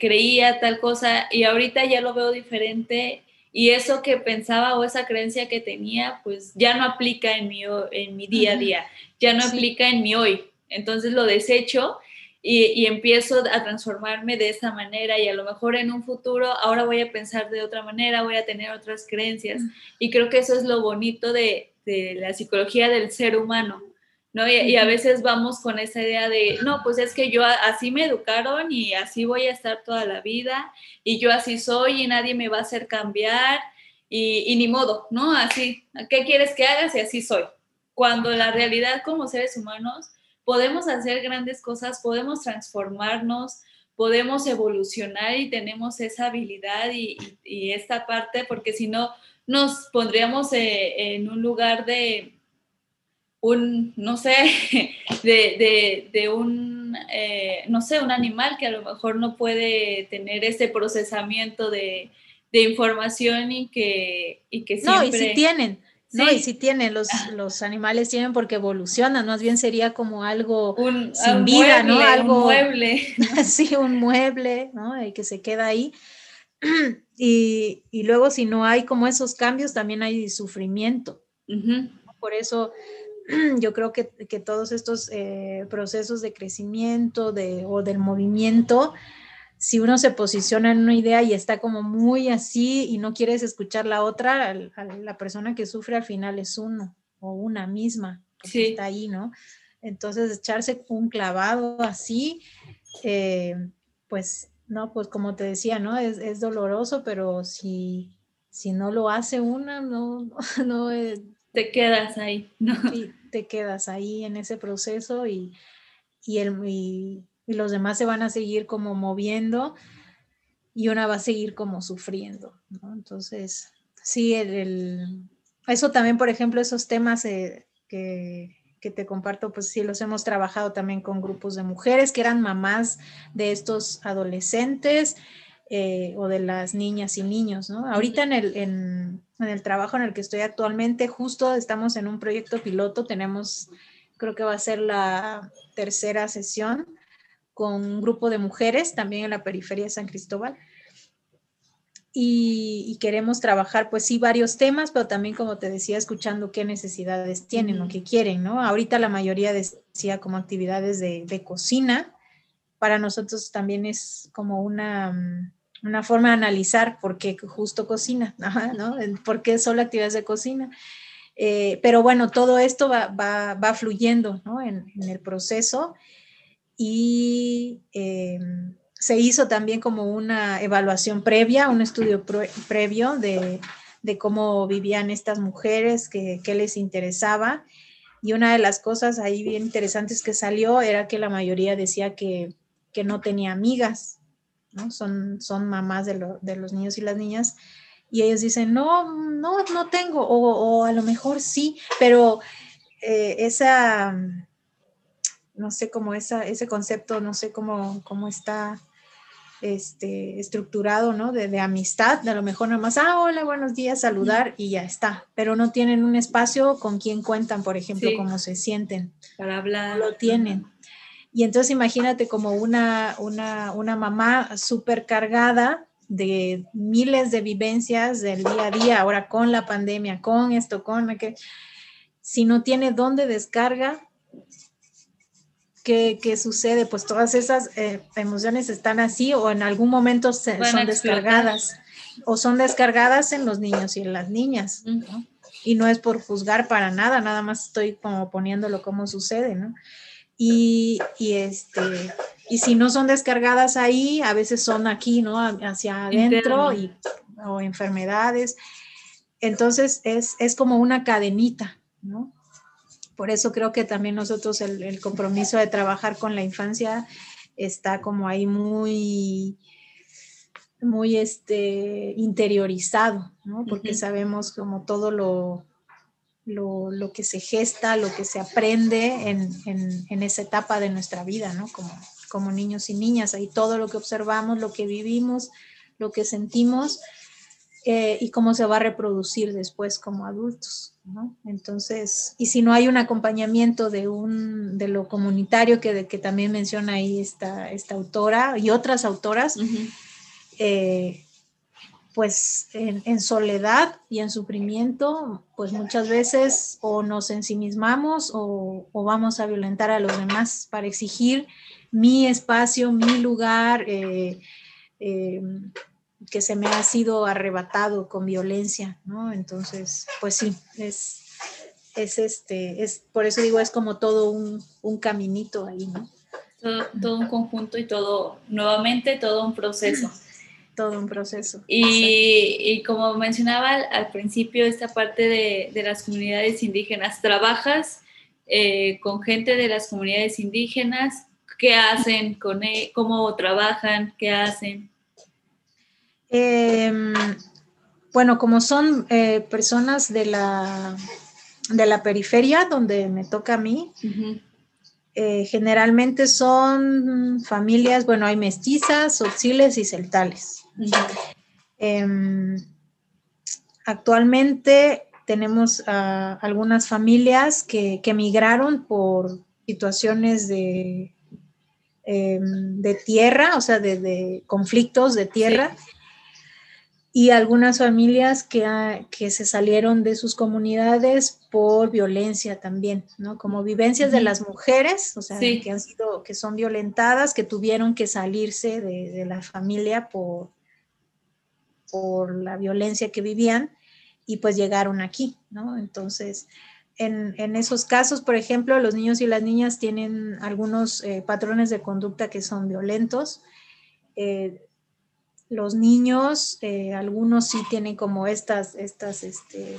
creía tal cosa y ahorita ya lo veo diferente y eso que pensaba o esa creencia que tenía, pues ya no aplica en mi, en mi día a día, ya no aplica en mi hoy. Entonces lo desecho y, empiezo a transformarme de esa manera y a lo mejor en un futuro ahora voy a pensar de otra manera, voy a tener otras creencias. Y creo que eso es lo bonito de, de la psicología del ser humano, ¿no? Y, a veces vamos con esa idea de, no, pues es que yo así me educaron y así voy a estar toda la vida y yo así soy y nadie me va a hacer cambiar y, y ni modo, ¿no? Así, ¿qué quieres que hagas? Y así soy. Cuando la realidad como seres humanos podemos hacer grandes cosas, podemos transformarnos, podemos evolucionar y tenemos esa habilidad y, y esta parte, porque si no, nos pondríamos eh, en un lugar de un, no sé, (laughs) de, un, eh, no sé, un animal que a lo mejor no puede tener ese procesamiento de, información y que, y que siempre... No, y si tienen, no, y si tienen, los, los animales tienen porque evolucionan, más bien sería como algo sin vida, ¿no? Algo, un mueble. (laughs) sí, un mueble, ¿no? Y que se queda ahí. (clears throat) Y, y, luego si no hay como esos cambios, también hay sufrimiento. Por eso (clears throat) yo creo que, que todos estos eh, procesos de crecimiento de, o del movimiento, si uno se posiciona en una idea y está como muy así y no quieres escuchar la otra, la persona que sufre al final es uno o una misma que está ahí, ¿no? Entonces echarse un clavado así, eh, pues no, pues como te decía, ¿no? Es, es doloroso, pero si, si no lo hace una, no, (laughs) no, te quedas ahí, ¿no? te quedas ahí en ese proceso y, y, el, y, los demás se van a seguir como moviendo y una va a seguir como sufriendo. Entonces, sí, el, eso también, por ejemplo, esos temas eh, que, que te comparto, pues sí, los hemos trabajado también con grupos de mujeres que eran mamás de estos adolescentes eh, o de las niñas y niños, ¿no? Ahorita en el, en el trabajo en el que estoy actualmente, justo estamos en un proyecto piloto, tenemos, creo que va a ser la tercera sesión con un grupo de mujeres también en la periferia de San Cristóbal y, queremos trabajar, pues sí, varios temas, pero también, como te decía, escuchando qué necesidades tienen o qué quieren, ¿no? Ahorita la mayoría decía como actividades de, cocina. Para nosotros también es como una, mm, una, forma de analizar por qué justo cocina, (laughs) ¿no? ¿Por qué solo actividades de cocina? Eh, pero bueno, todo esto va, va, va fluyendo, ¿no? En, en, el proceso y... Eh, se hizo también como una evaluación previa, un estudio previo de, cómo vivían estas mujeres, qué les interesaba. Y una de las cosas ahí bien interesantes que salió era que la mayoría decía que, no tenía amigas, ¿no? Son, son mamás de, los niños y las niñas. Y ellos dicen, no, no, no tengo, o, a lo mejor sí, pero eh, esa, no sé cómo esa, ese concepto, no sé cómo, cómo está este, estructurado, ¿no? De, amistad, de a lo mejor nomás, ah, hola, buenos días, saludar y ya está, pero no tienen un espacio con quien cuentan, por ejemplo, cómo se sienten. Para hablar. lo tienen. Y entonces imagínate como una, una, una mamá súper cargada de miles de vivencias del día a día, ahora con la pandemia, con esto, con que si no tiene dónde descarga, ¿Qué, sucede? Pues todas esas eh, emociones están así o en algún momento son descargadas o son descargadas en los niños y en las niñas. Y no es por juzgar para nada, nada más estoy como poniéndolo como sucede, ¿no? Y, este, y si no son descargadas ahí, a veces son aquí, ¿no? Hacia adentro y, o enfermedades. Entonces es, es como una cadenita, ¿no? Por eso creo que también nosotros el, compromiso de trabajar con la infancia está como ahí muy, muy este, interiorizado, ¿no? Porque sabemos como todo lo, lo, que se gesta, lo que se aprende en, esa etapa de nuestra vida, ¿no? Como, como niños y niñas, ahí todo lo que observamos, lo que vivimos, lo que sentimos eh, y cómo se va a reproducir después como adultos. ¿No? Entonces, y si no hay un acompañamiento de, un, de lo comunitario que, que también menciona ahí esta, esta autora y otras autoras, eh, pues en, soledad y en sufrimiento, pues muchas veces o nos ensimismamos o, o, vamos a violentar a los demás para exigir mi espacio, mi lugar, eh, que se me ha sido arrebatado con violencia, ¿no? Entonces, pues sí, es, es este, es, por eso digo, es como todo un, un caminito ahí, ¿no? Todo, un conjunto y todo, nuevamente, todo un proceso. (clears throat) Todo un proceso. Y, y como mencionaba al, principio, esta parte de, de, las comunidades indígenas, ¿trabajas eh, con gente de las comunidades indígenas? ¿Qué hacen con él? E, ¿Cómo trabajan? ¿Qué hacen? Em, bueno, como son eh, personas de la, de la periferia, donde me toca a mí, eh, generalmente son familias, bueno, hay mestizas, auxiles y celtales. Em, actualmente tenemos algunas familias que, que, migraron por situaciones de, em, de tierra, o sea, de, conflictos de tierra y algunas familias que, que, se salieron de sus comunidades por violencia también, ¿no? Como vivencias de las mujeres, o sea, que han sido, que son violentadas, que tuvieron que salirse de, la familia por, por la violencia que vivían y pues llegaron aquí, ¿no? Entonces, en, en, esos casos, por ejemplo, los niños y las niñas tienen algunos eh, patrones de conducta que son violentos. Eh, los niños, eh, algunos sí tienen como estas, estas, este,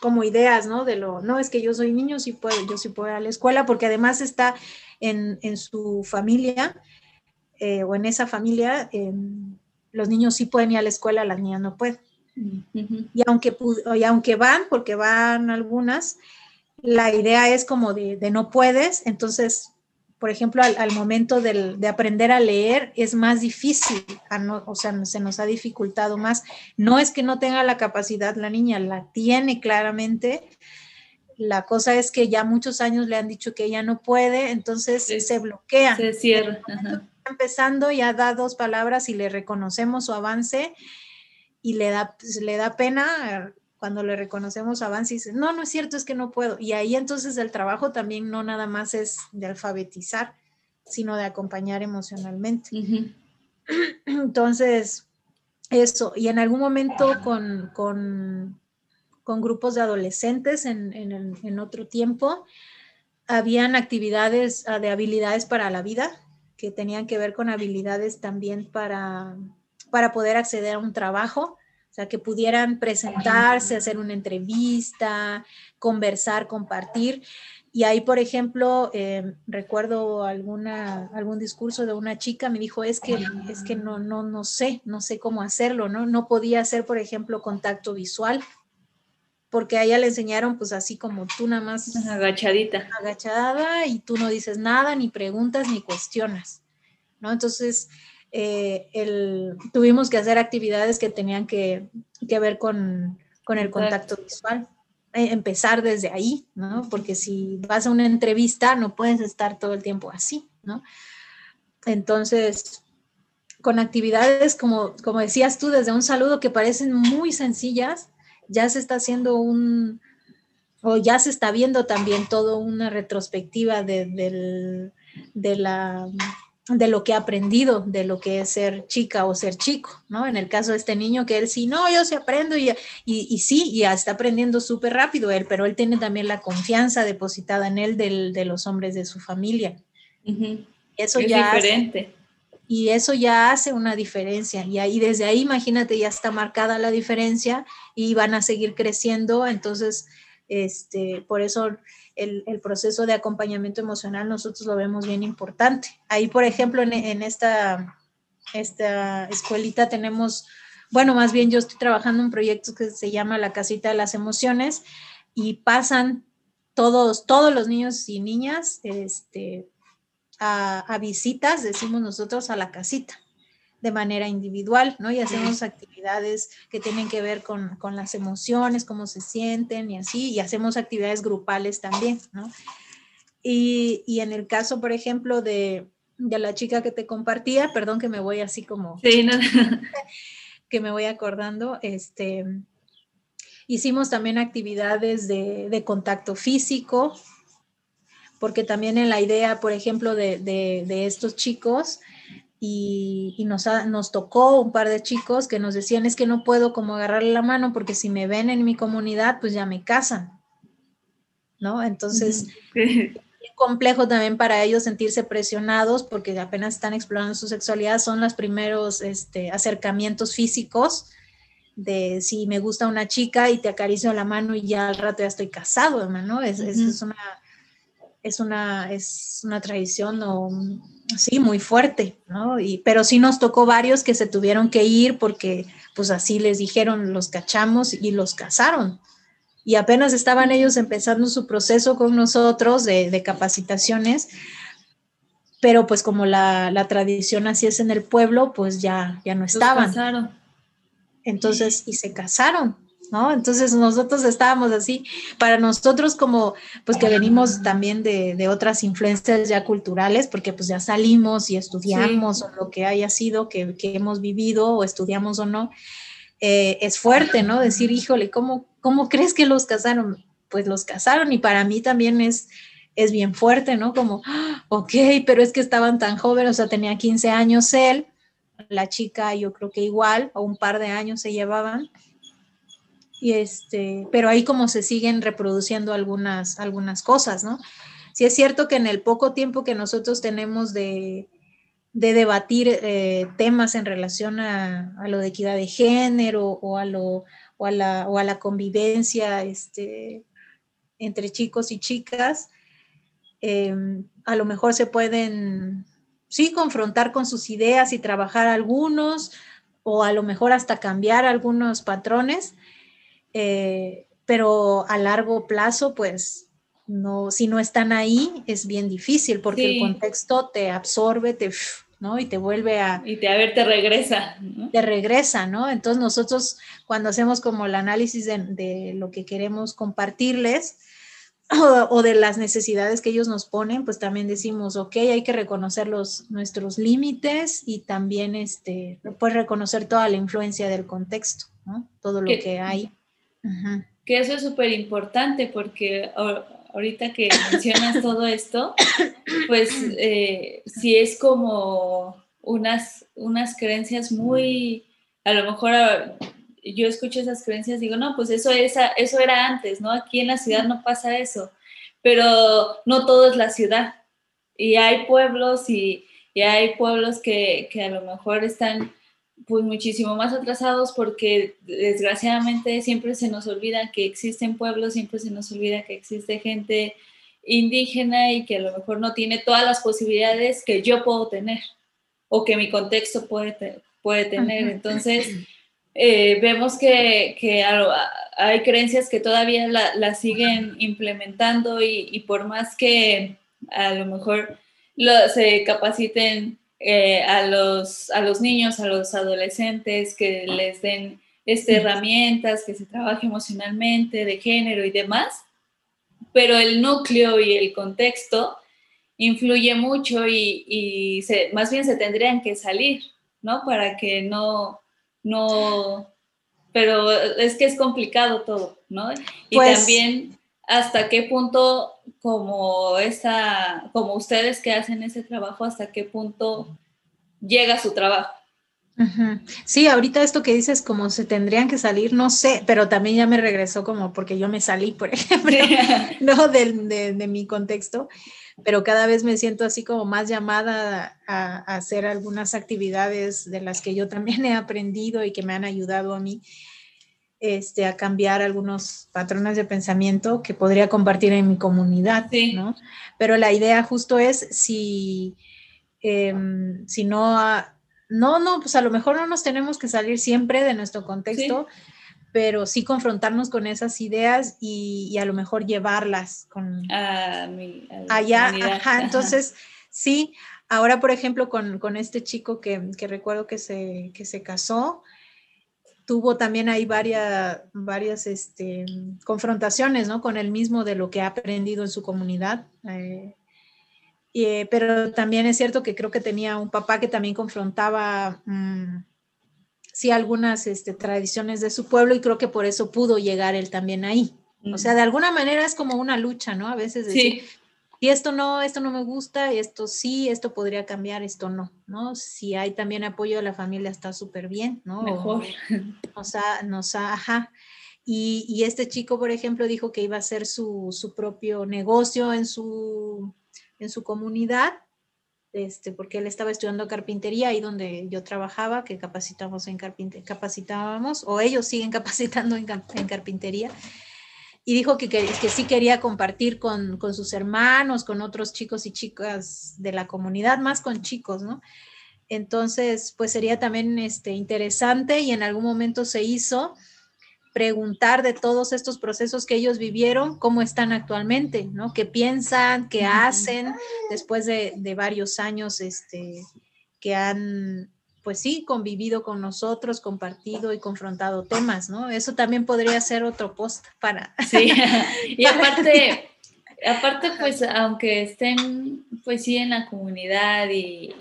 como ideas, ¿no? De lo, no, es que yo soy niño, sí puedo, yo sí puedo ir a la escuela, porque además está en, su familia eh, o en esa familia, em, los niños sí pueden ir a la escuela, las niñas no pueden. y, aunque, y aunque van, porque van algunas, la idea es como de, de no puedes, entonces por ejemplo, al, momento de aprender a leer es más difícil, o sea, se nos ha dificultado más. No es que no tenga la capacidad la niña, la tiene claramente. La cosa es que ya muchos años le han dicho que ella no puede, entonces se bloquea. Se cierra. Empezando, ya da dos palabras y le reconocemos su avance y le da, le da pena cuando le reconocemos avance y dice, no, no es cierto, es que no puedo. Y ahí entonces el trabajo también no nada más es de alfabetizar, sino de acompañar emocionalmente. (clears throat) Entonces, eso, y en algún momento con, con, con grupos de adolescentes en, en, en, otro tiempo, habían actividades ah, de habilidades para la vida que tenían que ver con habilidades también para, para poder acceder a un trabajo o sea, que pudieran presentarse, hacer una entrevista, conversar, compartir. Y ahí, por ejemplo, eh, recuerdo alguna, algún discurso de una chica, me dijo, es que, es que no, no, no sé, no sé cómo hacerlo, ¿no? No podía hacer, por ejemplo, contacto visual, porque a ella le enseñaron, pues así como tú nada más. Agachadita. Agachada y tú no dices nada, ni preguntas, ni cuestionas, ¿no? Entonces, eh, el, tuvimos que hacer actividades que tenían que, que ver con, con, el contacto visual. Eh, empezar desde ahí, ¿no? Porque si vas a una entrevista no puedes estar todo el tiempo así, ¿no? Entonces, con actividades como, como decías tú, desde un saludo que parecen muy sencillas, ya se está haciendo un, o ya se está viendo también todo una retrospectiva de, del, de la de lo que ha aprendido, de lo que es ser chica o ser chico, ¿no? En el caso de este niño que él sí, no, yo sí aprendo y, y, sí, ya está aprendiendo súper rápido él, pero él tiene también la confianza depositada en él de los hombres de su familia. Eso es ya diferente. y eso ya hace una diferencia. Y ahí desde ahí, imagínate, ya está marcada la diferencia y van a seguir creciendo. Entonces, este, por eso el, proceso de acompañamiento emocional nosotros lo vemos bien importante. Ahí, por ejemplo, en, esta, esta escuelita tenemos, bueno, más bien yo estoy trabajando un proyecto que se llama La Casita de las Emociones y pasan todos, todos los niños y niñas este, a, visitas, decimos nosotros, a la casita de manera individual, ¿no? Y hacemos actividades que tienen que ver con, con, las emociones, cómo se sienten y así, y hacemos actividades grupales también, ¿no? Y, y en el caso, por ejemplo, de, de, la chica que te compartía, perdón que me voy así como... Sí, no. que me voy acordando, este, hicimos también actividades de, de contacto físico, porque también en la idea, por ejemplo, de, de, estos chicos, y, y nos, nos, tocó un par de chicos que nos decían, es que no puedo como agarrarle la mano porque si me ven en mi comunidad, pues ya me casan, ¿no? Entonces, es complejo también para ellos sentirse presionados porque apenas están explorando su sexualidad, son los primeros este, acercamientos físicos de si me gusta una chica y te acaricio la mano y ya al rato ya estoy casado, ¿no? Es, es una es una, es una tradición o, sí, muy fuerte, ¿no? Y, pero sí nos tocó varios que se tuvieron que ir porque pues así les dijeron, los cachamos y los casaron. Y apenas estaban ellos empezando su proceso con nosotros de, capacitaciones, pero pues como la, la, tradición así es en el pueblo, pues ya, ya no estaban. casaron. Entonces, y se casaron. ¿No? Entonces nosotros estábamos así, para nosotros como, pues que venimos también de, otras influencias ya culturales, porque pues ya salimos y estudiamos o lo que haya sido que, hemos vivido o estudiamos o no, eh, es fuerte, ¿no? Decir, híjole, ¿cómo, ¿cómo crees que los casaron? Pues los casaron y para mí también es, es bien fuerte, ¿no? Como, ah, ok, pero es que estaban tan jóvenes, o sea, tenía 15 años él, la chica yo creo que igual, o un par de años se llevaban y este, pero ahí como se siguen reproduciendo algunas, algunas cosas, ¿no? Sí es cierto que en el poco tiempo que nosotros tenemos de, debatir eh, temas en relación a, lo de equidad de género o a, lo, o a, la, o a la convivencia este, entre chicos y chicas, em, a lo mejor se pueden, sí, confrontar con sus ideas y trabajar algunos, o a lo mejor hasta cambiar algunos patrones, eh, pero a largo plazo, pues no, si no están ahí, es bien difícil porque el contexto te absorbe, te, ¿no? Y te vuelve a... Y te, a ver, te regresa. Te regresa, ¿no? Entonces nosotros cuando hacemos como el análisis de, lo que queremos compartirles (clears throat) o, de las necesidades que ellos nos ponen, pues también decimos, ok, hay que reconocer los, nuestros límites y también, este, pues reconocer toda la influencia del contexto, ¿no? Todo lo que hay. Que eso es súper importante porque ahorita que mencionas (coughs) todo esto, pues eh, si es como unas, unas creencias muy, a lo mejor ah, yo escucho esas creencias, digo, no, pues eso, es, eso era antes, ¿no? Aquí en la ciudad no pasa eso, pero no todo es la ciudad. Y hay pueblos y, y hay pueblos que, que, a lo mejor están pues muchísimo más atrasados porque desgraciadamente siempre se nos olvida que existen pueblos, siempre se nos olvida que existe gente indígena y que a lo mejor no tiene todas las posibilidades que yo puedo tener o que mi contexto puede, puede tener. Entonces, eh, vemos que, que, hay creencias que todavía las la siguen implementando y, y, por más que a lo mejor lo, se capaciten eh, a, los, a los niños, a los adolescentes, que les den este, herramientas, que se trabaje emocionalmente, de género y demás, pero el núcleo y el contexto influye mucho y, más bien se tendrían que salir, ¿no? Para que no, no, pero es que es complicado todo, ¿no? Y pues también hasta qué punto como esa, como ustedes que hacen ese trabajo, hasta qué punto llega su trabajo. Sí, ahorita esto que dices, como se tendrían que salir, no sé, pero también ya me regresó como porque yo me salí, (laughs) por ejemplo, no de, de, mi contexto, pero cada vez me siento así como más llamada a, a, hacer algunas actividades de las que yo también he aprendido y que me han ayudado a mí este, a cambiar algunos patrones de pensamiento que podría compartir en mi comunidad, ¿no? Pero la idea justo es si, em, si no, no, no, pues a lo mejor no nos tenemos que salir siempre de nuestro contexto, pero sí confrontarnos con esas ideas y, a lo mejor llevarlas con a allá. (laughs) Entonces, Sí, ahora por ejemplo con, este chico que, recuerdo que se, que se casó, tuvo también ahí varias, varias este, confrontaciones, ¿no? Con el mismo de lo que ha aprendido en su comunidad. Eh, eh, pero también es cierto que creo que tenía un papá que también confrontaba, mm, sí, algunas este, tradiciones de su pueblo y creo que por eso pudo llegar él también ahí. O sea, de alguna manera es como una lucha, ¿no? A veces decir, y esto no, esto no me gusta, esto sí, esto podría cambiar, esto no, ¿no? Si hay también apoyo de la familia está súper bien, ¿no? Mejor. O sea, nos ajá. Y, y, este chico, por ejemplo, dijo que iba a hacer su, su propio negocio en su, en su comunidad, este, porque él estaba estudiando carpintería ahí donde yo trabajaba, que capacitamos en carpintería, capacitábamos, o ellos siguen (laughs) capacitando en, en carpintería, y dijo que, que, que sí quería compartir con, con, sus hermanos, con otros chicos y chicas de la comunidad, más con chicos, ¿no? Entonces, pues sería también este, interesante y en algún momento se hizo preguntar de todos estos procesos que ellos vivieron, cómo están actualmente, ¿no? ¿Qué piensan, qué hacen después de, varios años este, que han, pues sí, convivido con nosotros, compartido y confrontado temas, ¿no? Eso también podría ser otro post para... Sí, (laughs) y aparte, aparte, pues, aunque estén, pues sí, en la comunidad y,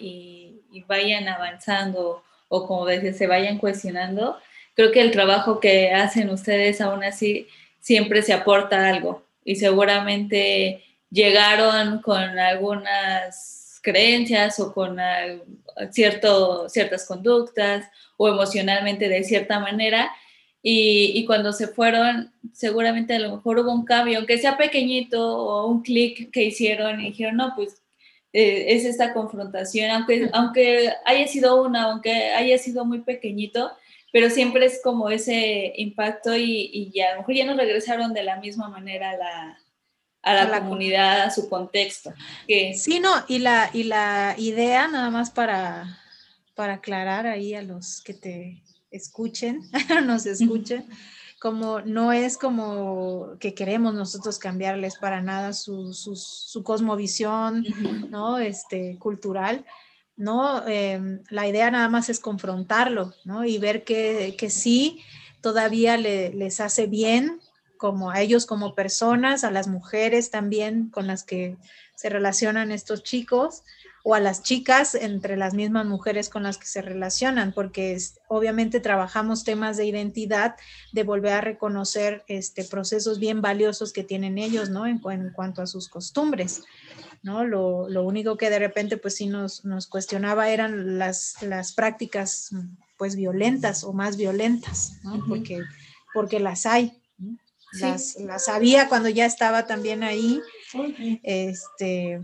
y vayan avanzando o como decía, se vayan cuestionando, creo que el trabajo que hacen ustedes aún así siempre se aporta algo y seguramente llegaron con algunas creencias o con cierto, ciertas conductas o emocionalmente de cierta manera. Y, cuando se fueron seguramente a lo mejor hubo un cambio, aunque sea pequeñito o un clic que hicieron y dijeron, no, pues eh, es esta confrontación, aunque, aunque haya sido una, aunque haya sido muy pequeñito, pero siempre es como ese impacto y, ya, a lo mejor ya no regresaron de la misma manera a la, a la, comunidad, a su contexto. Que... Sí, no, y la, y la idea, nada más para, para aclarar ahí a los que te escuchen, (laughs) nos escuchen, como no es como que queremos nosotros cambiarles para nada su, su, su cosmovisión, ¿no? Este, cultural, ¿no? Em, la idea nada más es confrontarlo, ¿no? Y ver que, que sí, todavía les hace bien como a ellos como personas, a las mujeres también con las que se relacionan estos chicos o a las chicas entre las mismas mujeres con las que se relacionan, porque obviamente trabajamos temas de identidad, de volver a reconocer este, procesos bien valiosos que tienen ellos, ¿no? En, en cuanto a sus costumbres. ¿no? Lo, lo, único que de repente pues sí nos, nos cuestionaba eran las, las, prácticas pues violentas o más violentas, ¿no? porque, porque las hay. Las, las, había cuando ya estaba también ahí. Este,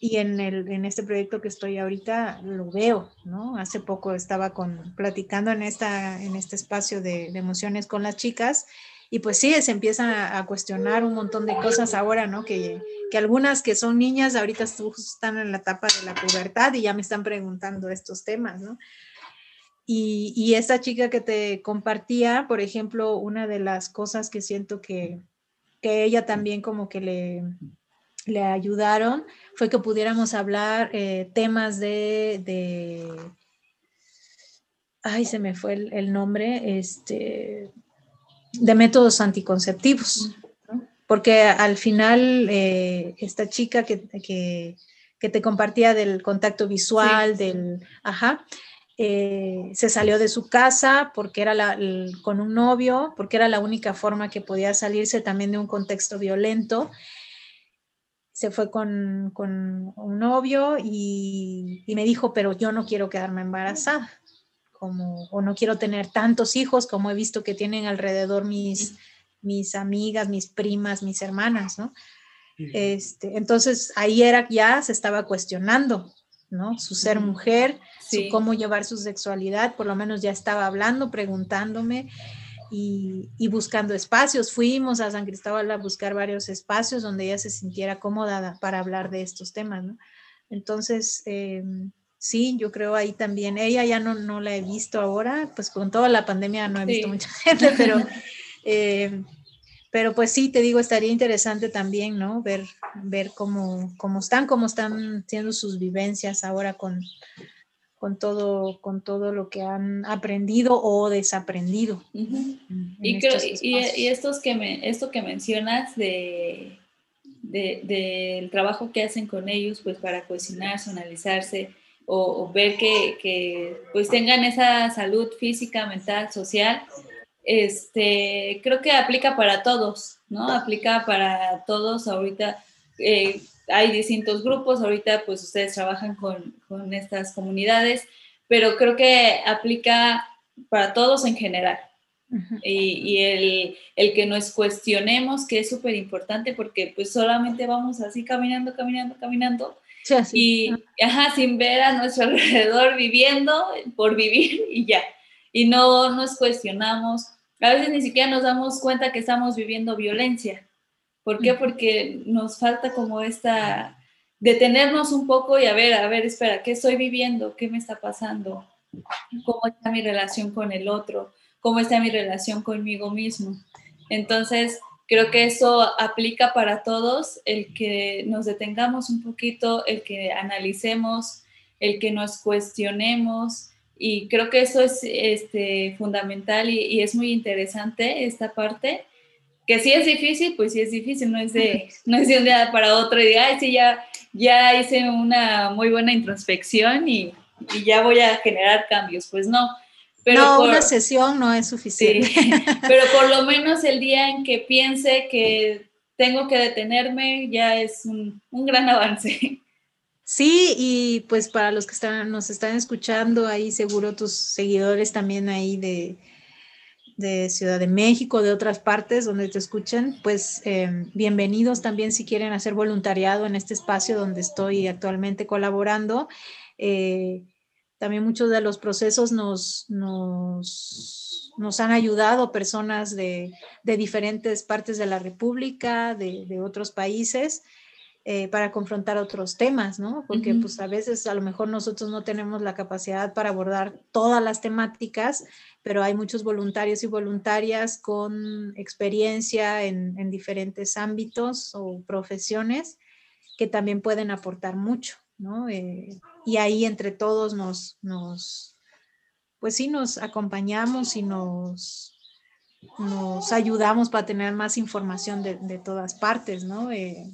y en, el, en este proyecto que estoy ahorita lo veo, ¿no? Hace poco estaba con, platicando en, esta, en este espacio de, de emociones con las chicas y pues sí, se empiezan a, cuestionar un montón de cosas ahora, ¿no? Que, que algunas que son niñas ahorita están en la etapa de la pubertad y ya me están preguntando estos temas, ¿no? Y, y esta chica que te compartía, por ejemplo, una de las cosas que siento que, que ella también como que le, le ayudaron fue que pudiéramos hablar eh, temas de, de, ay, se me fue el, el nombre, este, de métodos anticonceptivos, porque al final eh, esta chica que, te compartía del contacto visual, del, ajá, eh, se salió de su casa porque era la, con un novio, porque era la única forma que podía salirse también de un contexto violento. Se fue con, un novio y, y me dijo, pero yo no quiero quedarme embarazada como, o no quiero tener tantos hijos como he visto que tienen alrededor mis, mis amigas, mis primas, mis hermanas, ¿no? Este, entonces ahí era ya se estaba cuestionando, ¿no? Su ser mujer, su cómo llevar su sexualidad, por lo menos ya estaba hablando, preguntándome y, y, buscando espacios. Fuimos a San Cristóbal a buscar varios espacios donde ella se sintiera cómoda para hablar de estos temas, ¿no? Entonces, eh, Sí, yo creo ahí también. Ella ya no, no la he visto ahora, pues con toda la pandemia no he visto mucha gente, pero, (laughs) eh, pero pues sí, te digo, estaría interesante también, ¿no? Ver, ver cómo, cómo están, cómo están siendo sus vivencias ahora con, con todo, con todo lo que han aprendido o desaprendido. y, creo, y, estos que me, esto que mencionas de, del trabajo que hacen con ellos, pues para cocinarse, analizarse o, ver que, que, pues tengan esa salud física, mental, social, este, creo que aplica para todos, ¿no? Aplica para todos ahorita. Eh, hay distintos grupos, ahorita pues ustedes trabajan con, con estas comunidades, pero creo que aplica para todos en general. Y, y el, el, que nos cuestionemos, que es súper importante porque pues solamente vamos así caminando, caminando, caminando. Y ajá, sin ver a nuestro (laughs) alrededor viviendo por vivir (laughs) y ya. Y no nos cuestionamos. A veces ni siquiera nos damos cuenta que estamos viviendo violencia. ¿Por qué? Porque nos falta como esta, detenernos un poco y a ver, a ver, espera, ¿qué estoy viviendo? ¿Qué me está pasando? ¿Cómo está mi relación con el otro? ¿Cómo está mi relación conmigo mismo? Entonces, creo que eso aplica para todos, el que nos detengamos un poquito, el que analicemos, el que nos cuestionemos. Y creo que eso es este, fundamental y, y es muy interesante esta parte que si es difícil, pues sí es difícil, no es de, no es de un día para otro y de, ay, sí, ya, ya hice una muy buena introspección y, y ya voy a generar cambios, pues no. Pero no, una sesión no es suficiente. pero por lo menos el día en que piense que tengo que detenerme ya es un, un gran avance. Sí, y pues para los que están, nos están escuchando ahí, seguro tus seguidores también ahí de, de Ciudad de México, de otras partes donde te escuchen, pues em, bienvenidos también si quieren hacer voluntariado en este espacio donde estoy actualmente colaborando. Eh, también muchos de los procesos nos, nos, nos han ayudado personas de, de, diferentes partes de la República, de, de otros países. Eh, para confrontar otros temas, ¿no? Porque pues a veces a lo mejor nosotros no tenemos la capacidad para abordar todas las temáticas, pero hay muchos voluntarios y voluntarias con experiencia en, en diferentes ámbitos o profesiones que también pueden aportar mucho, ¿no? Eh, y ahí entre todos nos, nos, pues sí, nos acompañamos y nos, nos ayudamos para tener más información de, de todas partes, ¿no? Eh,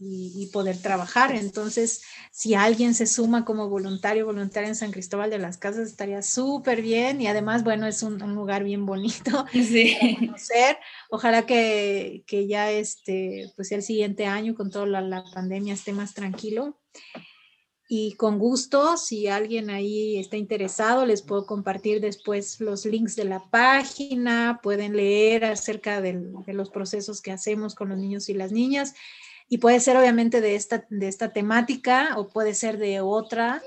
y, poder trabajar. Entonces, si alguien se suma como voluntario, voluntaria en San Cristóbal de las Casas, estaría súper bien y además, bueno, es un, lugar bien bonito (laughs) sí. para conocer. Ojalá que, que, ya este, pues el siguiente año con toda la, la pandemia esté más tranquilo. Y con gusto, si alguien ahí está interesado, les puedo compartir después los links de la página, pueden leer acerca de los procesos que hacemos con los niños y las niñas y puede ser obviamente de esta, de esta temática o puede ser de otra,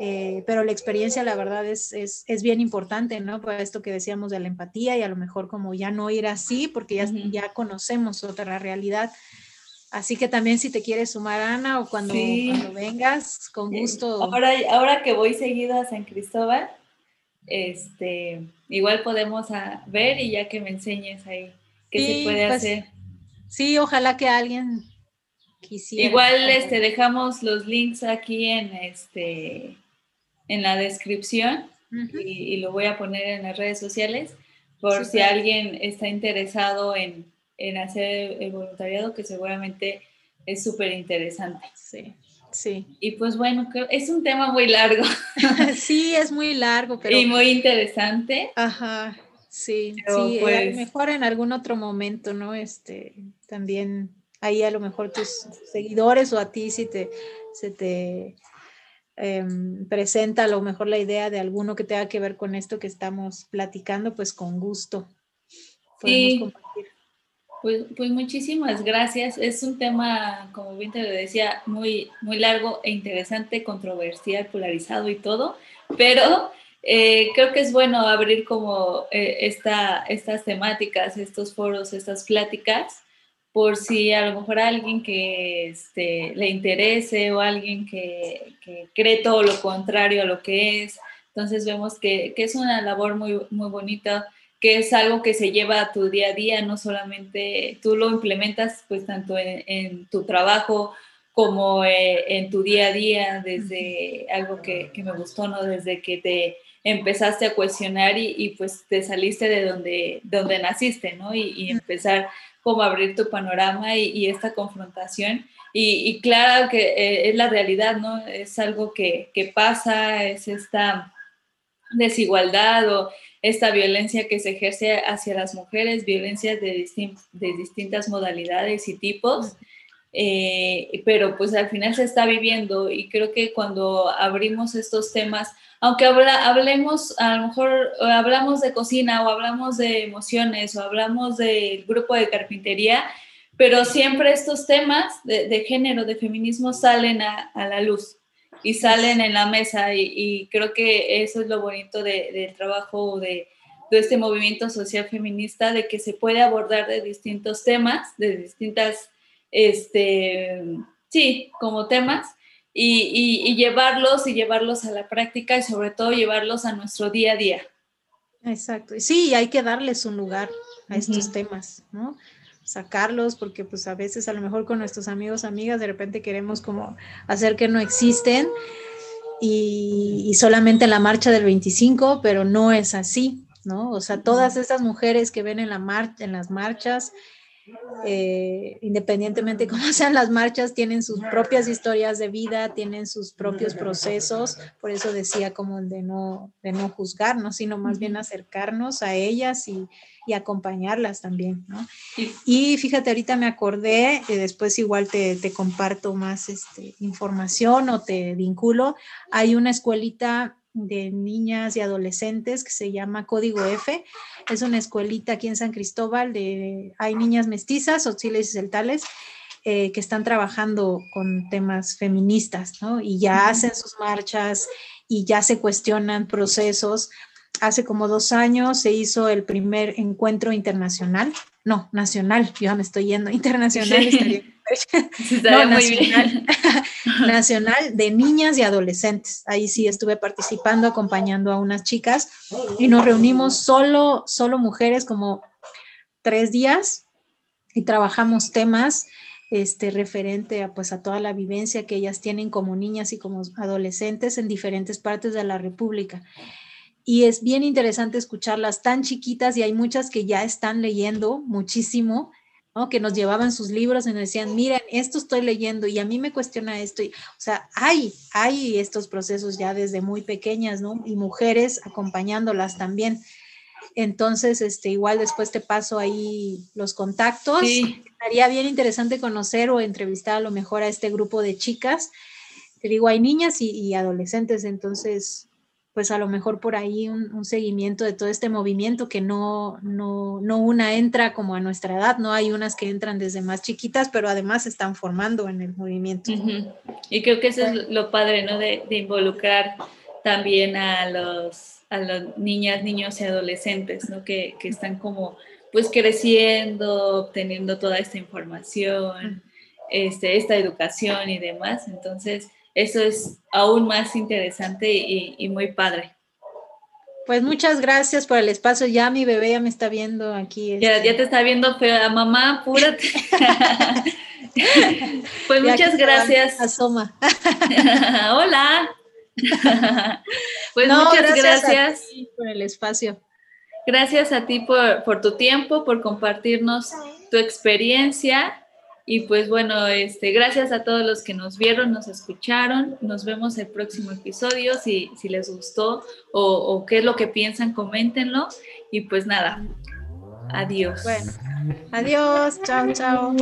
eh, pero la experiencia la verdad es, es, es, bien importante, ¿no? Para esto que decíamos de la empatía y a lo mejor como ya no ir así porque ya, ya conocemos otra realidad. Así que también si te quieres sumar, Ana, o cuando, cuando vengas, con gusto. Ahora, ahora que voy seguido a San Cristóbal, este, igual podemos a ver y ya que me enseñes ahí qué se puede pues, hacer. Sí, ojalá que alguien Igual este, dejamos los links aquí en, este, en la descripción y, lo voy a poner en las redes sociales por si alguien está interesado en, hacer el voluntariado, que seguramente es súper interesante. Sí. Sí. Y pues bueno, es un tema muy largo. (laughs) sí, es muy largo, pero... Y muy interesante. Ajá, sí, sí, pues mejor en algún otro momento, ¿no? Este, también ahí a lo mejor tus seguidores o a ti si te, se te em, presenta a lo mejor la idea de alguno que tenga que ver con esto que estamos platicando, pues con gusto compartir. Pues, pues muchísimas gracias. Es un tema, como bien te lo decía, muy, muy largo e interesante, controversial, polarizado y todo, pero eh, creo que es bueno abrir como eh, esta, estas temáticas, estos foros, estas pláticas, por si a lo mejor alguien que este, le interese o alguien que, cree todo lo contrario a lo que es. Entonces vemos que, es una labor muy, muy bonita que es algo que se lleva a tu día a día, no solamente tú lo implementas pues tanto en, tu trabajo como eh, en tu día a día, desde algo que, me gustó, ¿no? Desde que te empezaste a cuestionar y, pues te saliste de donde, donde naciste, ¿no? Y, empezar como abrir tu panorama y, esta confrontación. Y, claro que eh, es la realidad, ¿no? Es algo que, pasa, es esta desigualdad o esta violencia que se ejerce hacia las mujeres, violencias de, de distintas modalidades y tipos, eh, pero pues al final se está viviendo y creo que cuando abrimos estos temas, aunque hablemos, a lo mejor hablamos de cocina o hablamos de emociones o hablamos del grupo de carpintería, pero siempre estos temas de, género, de feminismo salen a la luz y salen en la mesa y, creo que eso es lo bonito del trabajo de, de, este movimiento social feminista, de que se puede abordar de distintos temas, de distintas, este, sí, como temas, y, y, llevarlos y llevarlos a la práctica y sobre todo llevarlos a nuestro día a día. Exacto, sí, hay que darles un lugar a estos temas, ¿no? sacarlos, porque pues a veces a lo mejor con nuestros amigos, amigas, de repente queremos como hacer que no existen y, solamente en la marcha del 25, pero no es así, ¿no? O sea, todas estas mujeres que ven en, la marcha, en las marchas, eh, independientemente de cómo (laughs) sean las marchas, tienen sus propias historias de vida, tienen sus propios procesos, por eso decía como de no, de no juzgarnos, sino más bien acercarnos a ellas y, y acompañarlas también, ¿no? Y fíjate, ahorita me acordé, y después igual te, te, comparto más este, información o te vinculo, hay una escuelita de niñas y adolescentes que se llama Código F. Es una escuelita aquí en San Cristóbal, de, hay niñas mestizas, auxiles y celtales, eh, que están trabajando con temas feministas, ¿no? Y ya hacen sus marchas y ya se cuestionan procesos. Hace como dos años se hizo el primer encuentro internacional, no, nacional, yo me estoy yendo, internacional, (laughs) no, nacional, (laughs) nacional de niñas y adolescentes. Ahí sí estuve participando, acompañando a unas chicas y nos reunimos solo, solo mujeres como tres días y trabajamos temas este, referente a, pues, a toda la vivencia que ellas tienen como niñas y como adolescentes en diferentes partes de la República y es bien interesante escucharlas tan chiquitas y hay muchas que ya están leyendo muchísimo, ¿no? que nos llevaban sus libros y nos decían, miren, esto estoy leyendo y a mí me cuestiona esto. Y, o sea, hay, hay estos procesos ya desde muy pequeñas, ¿no? Y mujeres acompañándolas también. Entonces, este, igual después te paso ahí los contactos. Sí. Estaría bien interesante conocer o entrevistar a lo mejor a este grupo de chicas. Te digo, hay niñas y, y adolescentes, entonces pues a lo mejor por ahí un, seguimiento de todo este movimiento que no, no, no, una entra como a nuestra edad, no hay unas que entran desde más chiquitas, pero además se están formando en el movimiento. Y creo que eso es lo padre, ¿no? De, involucrar también a los, a las niñas, niños y adolescentes, ¿no? Que, que, están como pues creciendo, obteniendo toda esta información, este, esta educación y demás. Entonces, eso es aún más interesante y, muy padre. Pues muchas gracias por el espacio. Ya mi bebé ya me está viendo aquí. Ya, este. ya te está viendo fea. Mamá, apúrate. (laughs) pues (laughs) (laughs) muchas gracias. Asoma. Hola. pues muchas gracias, por el espacio. Gracias a ti por, por tu tiempo, por compartirnos tu experiencia y pues bueno, este, gracias a todos los que nos vieron, nos escucharon. Nos vemos el próximo episodio. Si, si les gustó o, o qué es lo que piensan, coméntenlo. Y pues nada, adiós. Bueno, adiós, chao, chao.